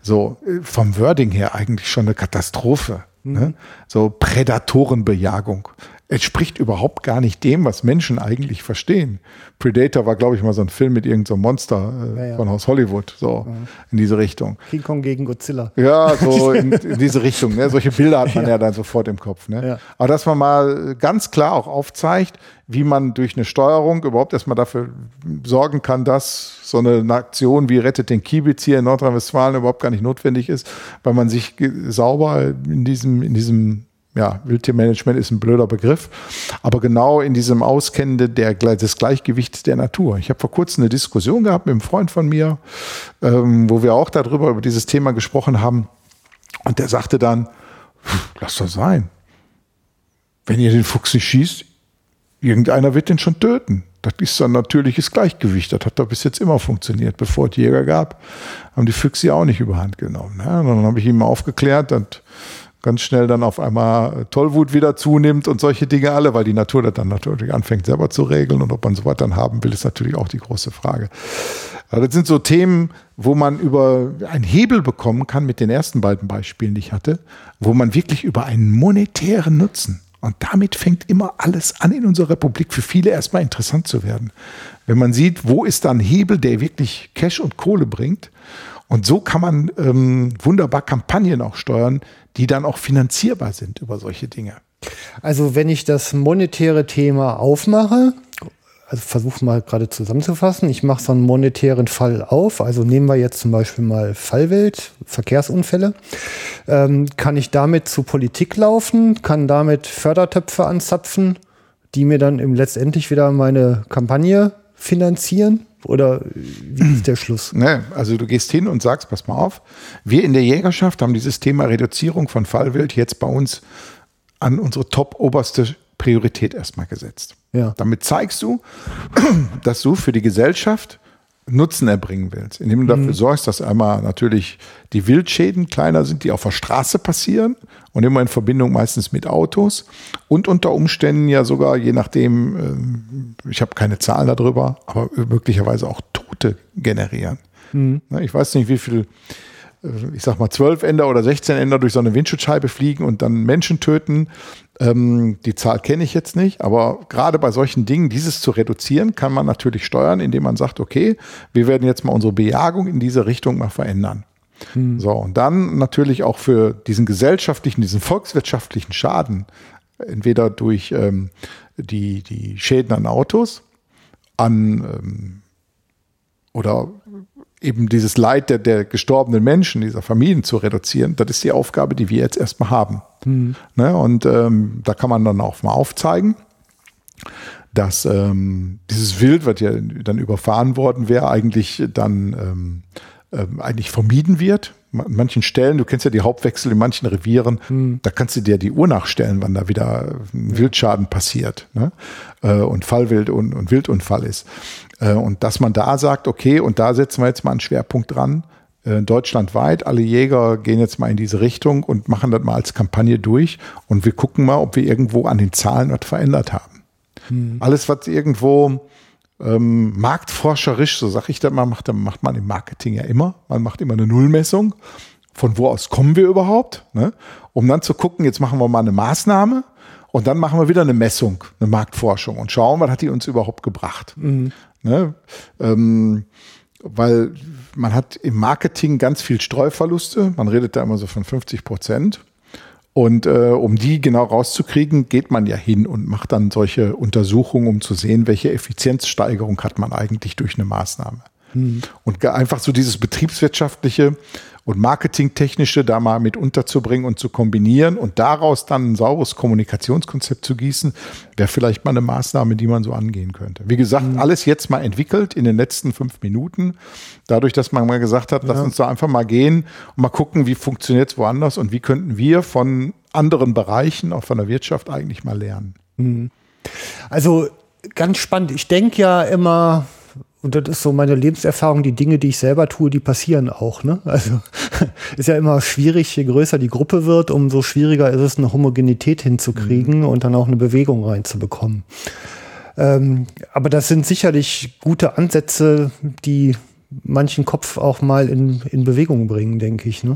[SPEAKER 3] So, vom Wording her eigentlich schon eine Katastrophe. Ne? Mhm. Ne? So Prädatorenbejagung entspricht überhaupt gar nicht dem, was Menschen eigentlich verstehen. Predator war, glaube ich, mal so ein Film mit irgendeinem so Monster äh, ja, ja. von Haus Hollywood, so ja. in diese Richtung.
[SPEAKER 2] King Kong gegen Godzilla.
[SPEAKER 3] Ja, so in, in diese Richtung. Ne? Solche Bilder hat man ja. dann sofort im Kopf. Ne? Aber dass man mal ganz klar auch aufzeigt, wie man durch eine Steuerung überhaupt erstmal dafür sorgen kann, dass so eine Aktion wie Rettet den Kiebitz hier in Nordrhein-Westfalen überhaupt gar nicht notwendig ist, weil man sich sauber in diesem, in diesem ja, Wildtiermanagement ist ein blöder Begriff, aber genau in diesem Auskennen der, des Gleichgewichts der Natur. Ich habe vor kurzem eine Diskussion gehabt mit einem Freund von mir, ähm, wo wir auch darüber, über dieses Thema gesprochen haben. Und der sagte dann, lass das sein. Wenn ihr den Fuchs nicht schießt, irgendeiner wird den schon töten. Das ist ein natürliches Gleichgewicht. Das hat da bis jetzt immer funktioniert. Bevor es Jäger gab, haben die Füchse auch nicht überhand genommen. Ja, und dann habe ich ihm aufgeklärt, dass ganz schnell dann auf einmal Tollwut wieder zunimmt und solche Dinge alle, weil die Natur das dann natürlich anfängt selber zu regeln und ob man sowas dann haben will, ist natürlich auch die große Frage. Das sind so Themen, wo man über einen Hebel bekommen kann mit den ersten beiden Beispielen, die ich hatte, wo man wirklich über einen monetären Nutzen und damit fängt immer alles an in unserer Republik für viele erstmal interessant zu werden. Wenn man sieht, wo ist da ein Hebel, der wirklich Cash und Kohle bringt. Und so kann man ähm, wunderbar Kampagnen auch steuern, die dann auch finanzierbar sind über solche Dinge.
[SPEAKER 2] Also wenn ich das monetäre Thema aufmache, also versuche mal gerade zusammenzufassen, ich mache so einen monetären Fall auf, also nehmen wir jetzt zum Beispiel mal Fallwelt, Verkehrsunfälle, ähm, kann ich damit zu Politik laufen, kann damit Fördertöpfe anzapfen, die mir dann im letztendlich wieder meine Kampagne finanzieren? Oder wie ist der Schluss?
[SPEAKER 3] Ne, also du gehst hin und sagst, pass mal auf, wir in der Jägerschaft haben dieses Thema Reduzierung von Fallwild jetzt bei uns an unsere top oberste Priorität erstmal gesetzt. Ja. Damit zeigst du, dass du für die Gesellschaft Nutzen erbringen willst, indem du dafür mhm. sorgst, dass einmal natürlich die Wildschäden kleiner sind, die auf der Straße passieren und immer in Verbindung meistens mit Autos und unter Umständen ja sogar, je nachdem, ähm, ich habe keine Zahlen darüber, aber möglicherweise auch Tote generieren. Mhm. Ich weiß nicht, wie viel ich sag mal, zwölf Ender oder 16 Ender durch so eine Windschutzscheibe fliegen und dann Menschen töten. Ähm, die Zahl kenne ich jetzt nicht, aber gerade bei solchen Dingen, dieses zu reduzieren, kann man natürlich steuern, indem man sagt, okay, wir werden jetzt mal unsere Bejagung in diese Richtung mal verändern. Hm. So, und dann natürlich auch für diesen gesellschaftlichen, diesen volkswirtschaftlichen Schaden, entweder durch ähm, die, die Schäden an Autos, an ähm, oder eben dieses Leid der, der gestorbenen Menschen, dieser Familien zu reduzieren, das ist die Aufgabe, die wir jetzt erstmal haben. Mhm. Ne? Und ähm, da kann man dann auch mal aufzeigen, dass ähm, dieses Wild, was ja dann überfahren worden wäre, eigentlich dann ähm, ähm, eigentlich vermieden wird. An manchen Stellen, du kennst ja die Hauptwechsel in manchen Revieren, mhm. da kannst du dir die Uhr nachstellen, wann da wieder ein Wildschaden passiert ne? Äh, und Fallwild und, und Wildunfall ist. Äh, und dass man da sagt, okay, und da setzen wir jetzt mal einen Schwerpunkt dran, äh, deutschlandweit. Alle Jäger gehen jetzt mal in diese Richtung und machen das mal als Kampagne durch. Und wir gucken mal, ob wir irgendwo an den Zahlen was verändert haben. Hm. Alles, was irgendwo ähm, marktforscherisch, so sag ich das mal, macht, macht man im Marketing ja immer. Man macht immer eine Nullmessung. Von wo aus kommen wir überhaupt? Ne? Um dann zu gucken, jetzt machen wir mal eine Maßnahme und dann machen wir wieder eine Messung, eine Marktforschung und schauen, was hat die uns überhaupt gebracht. Mhm. Ne? Ähm, weil man hat im Marketing ganz viel Streuverluste. Man redet da immer so von 50 Prozent. Und äh, um die genau rauszukriegen, geht man ja hin und macht dann solche Untersuchungen, um zu sehen, welche Effizienzsteigerung hat man eigentlich durch eine Maßnahme. Mhm. Und einfach so dieses betriebswirtschaftliche und marketingtechnische da mal mit unterzubringen und zu kombinieren und daraus dann ein sauberes Kommunikationskonzept zu gießen, wäre vielleicht mal eine Maßnahme, die man so angehen könnte. Wie gesagt, mhm. alles jetzt mal entwickelt in den letzten fünf Minuten. Dadurch, dass man mal gesagt hat, lass uns da einfach mal gehen und mal gucken, wie funktioniert es woanders und wie könnten wir von anderen Bereichen, auch von der Wirtschaft eigentlich mal lernen. Mhm.
[SPEAKER 2] Also ganz spannend. Ich denke ja immer, und das ist so meine Lebenserfahrung, die Dinge, die ich selber tue, die passieren auch. Ne? Also ist ja immer schwierig, je größer die Gruppe wird, umso schwieriger ist es, eine Homogenität hinzukriegen mhm. und dann auch eine Bewegung reinzubekommen. Ähm, aber das sind sicherlich gute Ansätze, die manchen Kopf auch mal in, in Bewegung bringen, denke ich. Ne?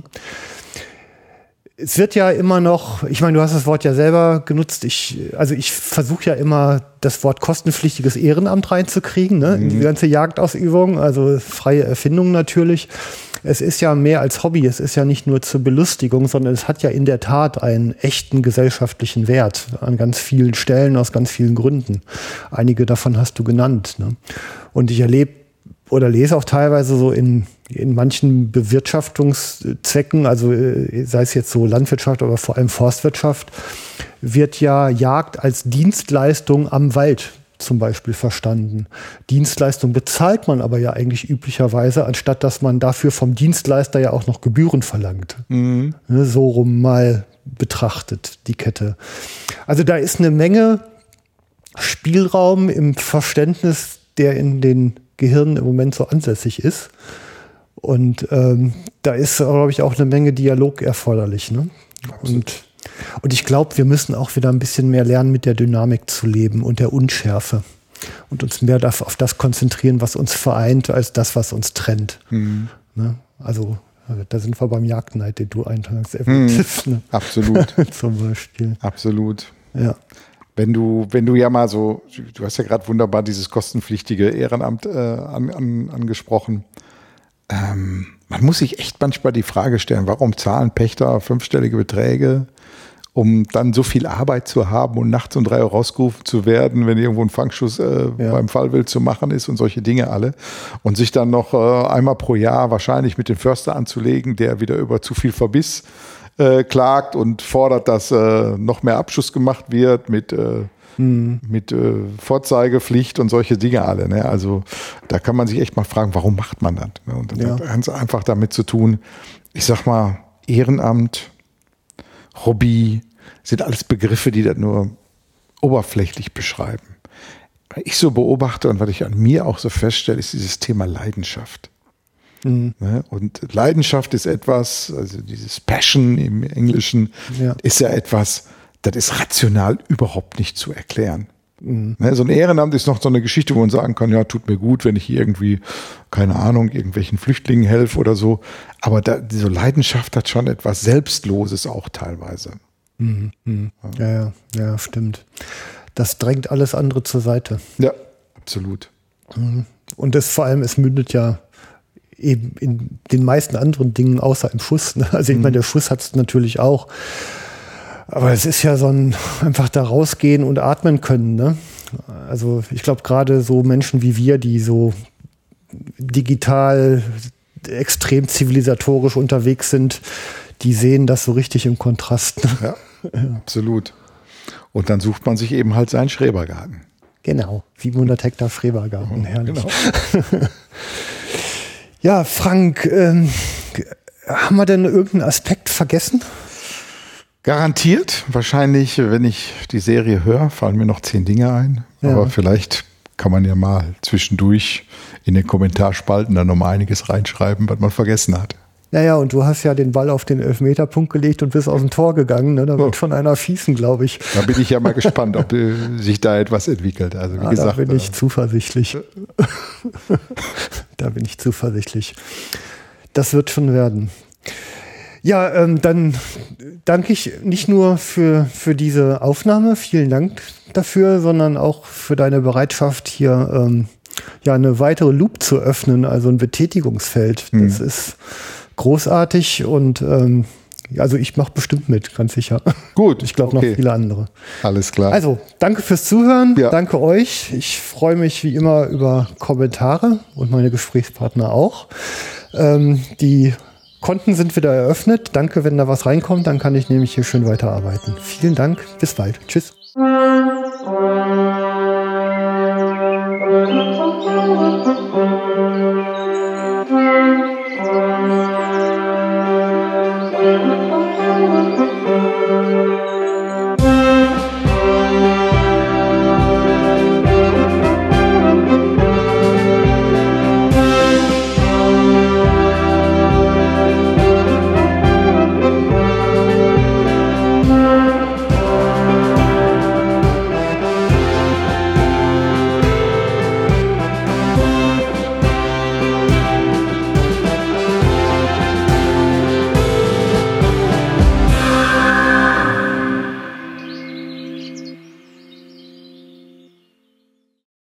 [SPEAKER 2] Es wird ja immer noch, ich meine, du hast das Wort ja selber genutzt. Ich, also ich versuche ja immer das Wort kostenpflichtiges Ehrenamt reinzukriegen, ne? Mhm. die ganze Jagdausübung, also freie Erfindung natürlich. Es ist ja mehr als Hobby, es ist ja nicht nur zur Belustigung, sondern es hat ja in der Tat einen echten gesellschaftlichen Wert an ganz vielen Stellen, aus ganz vielen Gründen. Einige davon hast du genannt. Ne? Und ich erlebe oder lese auch teilweise so in, in manchen Bewirtschaftungszwecken, also äh, sei es jetzt so Landwirtschaft, aber vor allem Forstwirtschaft, wird ja Jagd als Dienstleistung am Wald zum Beispiel verstanden. Dienstleistung bezahlt man aber ja eigentlich üblicherweise, anstatt dass man dafür vom Dienstleister ja auch noch Gebühren verlangt. Mhm. Ne, so rum mal betrachtet, die Kette. Also da ist eine Menge Spielraum im Verständnis, der in den Gehirn im Moment so ansässig ist. Und ähm, da ist, glaube ich, auch eine Menge Dialog erforderlich. Ne? Und, und ich glaube, wir müssen auch wieder ein bisschen mehr lernen, mit der Dynamik zu leben und der Unschärfe. Und uns mehr auf das konzentrieren, was uns vereint, als das, was uns trennt. Mhm. Ne? Also, da sind wir beim Jagdneid, den du erwähnt
[SPEAKER 3] mhm. Ne? Absolut.
[SPEAKER 2] Zum Beispiel.
[SPEAKER 3] Absolut.
[SPEAKER 2] Ja.
[SPEAKER 3] Wenn du, wenn du ja mal so, du hast ja gerade wunderbar dieses kostenpflichtige Ehrenamt äh, an, an, angesprochen. Ähm, man muss sich echt manchmal die Frage stellen, warum zahlen Pächter fünfstellige Beträge, um dann so viel Arbeit zu haben und nachts um drei Uhr rausgerufen zu werden, wenn irgendwo ein Fangschuss äh, ja. beim Fallwild zu machen ist und solche Dinge alle. Und sich dann noch äh, einmal pro Jahr wahrscheinlich mit dem Förster anzulegen, der wieder über zu viel Verbiss äh, klagt und fordert, dass äh, noch mehr Abschuss gemacht wird mit, äh, hm. mit äh, Vorzeigepflicht und solche Dinge alle. Ne? Also da kann man sich echt mal fragen, warum macht man das? Ne? Und das ja. hat ganz einfach damit zu tun, ich sag mal, Ehrenamt, Hobby, sind alles Begriffe, die das nur oberflächlich beschreiben. Ich so beobachte und was ich an mir auch so feststelle, ist dieses Thema Leidenschaft. Mhm. Ne? Und Leidenschaft ist etwas, also dieses Passion im Englischen ja. ist ja etwas, das ist rational überhaupt nicht zu erklären. Mhm. Ne? So ein Ehrenamt ist noch so eine Geschichte, wo man sagen kann, ja, tut mir gut, wenn ich irgendwie, keine Ahnung, irgendwelchen Flüchtlingen helfe oder so. Aber da, diese Leidenschaft hat schon etwas Selbstloses auch teilweise.
[SPEAKER 2] Mhm. mhm. Ja, ja, ja, stimmt. Das drängt alles andere zur Seite.
[SPEAKER 3] Ja, absolut.
[SPEAKER 2] Mhm. Und das vor allem, es mündet ja eben in den meisten anderen Dingen außer im Schuss. Ne? Also ich mhm. meine, der Schuss hat es natürlich auch. Aber es ist ja so ein einfach da rausgehen und atmen können. Ne? Also ich glaube gerade so Menschen wie wir, die so digital extrem zivilisatorisch unterwegs sind, die sehen das so richtig im Kontrast. Ne?
[SPEAKER 3] Ja, ja, absolut. Und dann sucht man sich eben halt seinen Schrebergarten.
[SPEAKER 2] Genau, 700 Hektar Schrebergarten, herrlich. Genau. Ja, Frank, ähm, haben wir denn irgendeinen Aspekt vergessen?
[SPEAKER 3] Garantiert. Wahrscheinlich, wenn ich die Serie höre, fallen mir noch zehn Dinge ein. Ja. Aber vielleicht kann man ja mal zwischendurch in den Kommentarspalten dann noch mal einiges reinschreiben, was man vergessen hat.
[SPEAKER 2] Naja, und du hast ja den Ball auf den Elfmeterpunkt gelegt und bist aus dem Tor gegangen. Ne? Da wird oh. schon einer schießen, glaube ich.
[SPEAKER 3] Da bin ich ja mal gespannt, ob äh, sich da etwas entwickelt. Also wie ah, gesagt,
[SPEAKER 2] da bin ich äh, zuversichtlich. da bin ich zuversichtlich. Das wird schon werden. Ja, ähm, dann danke ich nicht nur für, für diese Aufnahme, vielen Dank dafür, sondern auch für deine Bereitschaft, hier ähm, ja eine weitere Loop zu öffnen, also ein Betätigungsfeld. Das mhm. ist großartig und ähm, also ich mache bestimmt mit, ganz sicher.
[SPEAKER 3] Gut.
[SPEAKER 2] Ich glaube okay. noch viele andere.
[SPEAKER 3] Alles klar.
[SPEAKER 2] Also, danke fürs Zuhören. Ja. Danke euch. Ich freue mich wie immer über Kommentare und meine Gesprächspartner auch. Ähm, die Konten sind wieder eröffnet. Danke, wenn da was reinkommt, dann kann ich nämlich hier schön weiterarbeiten. Vielen Dank. Bis bald. Tschüss.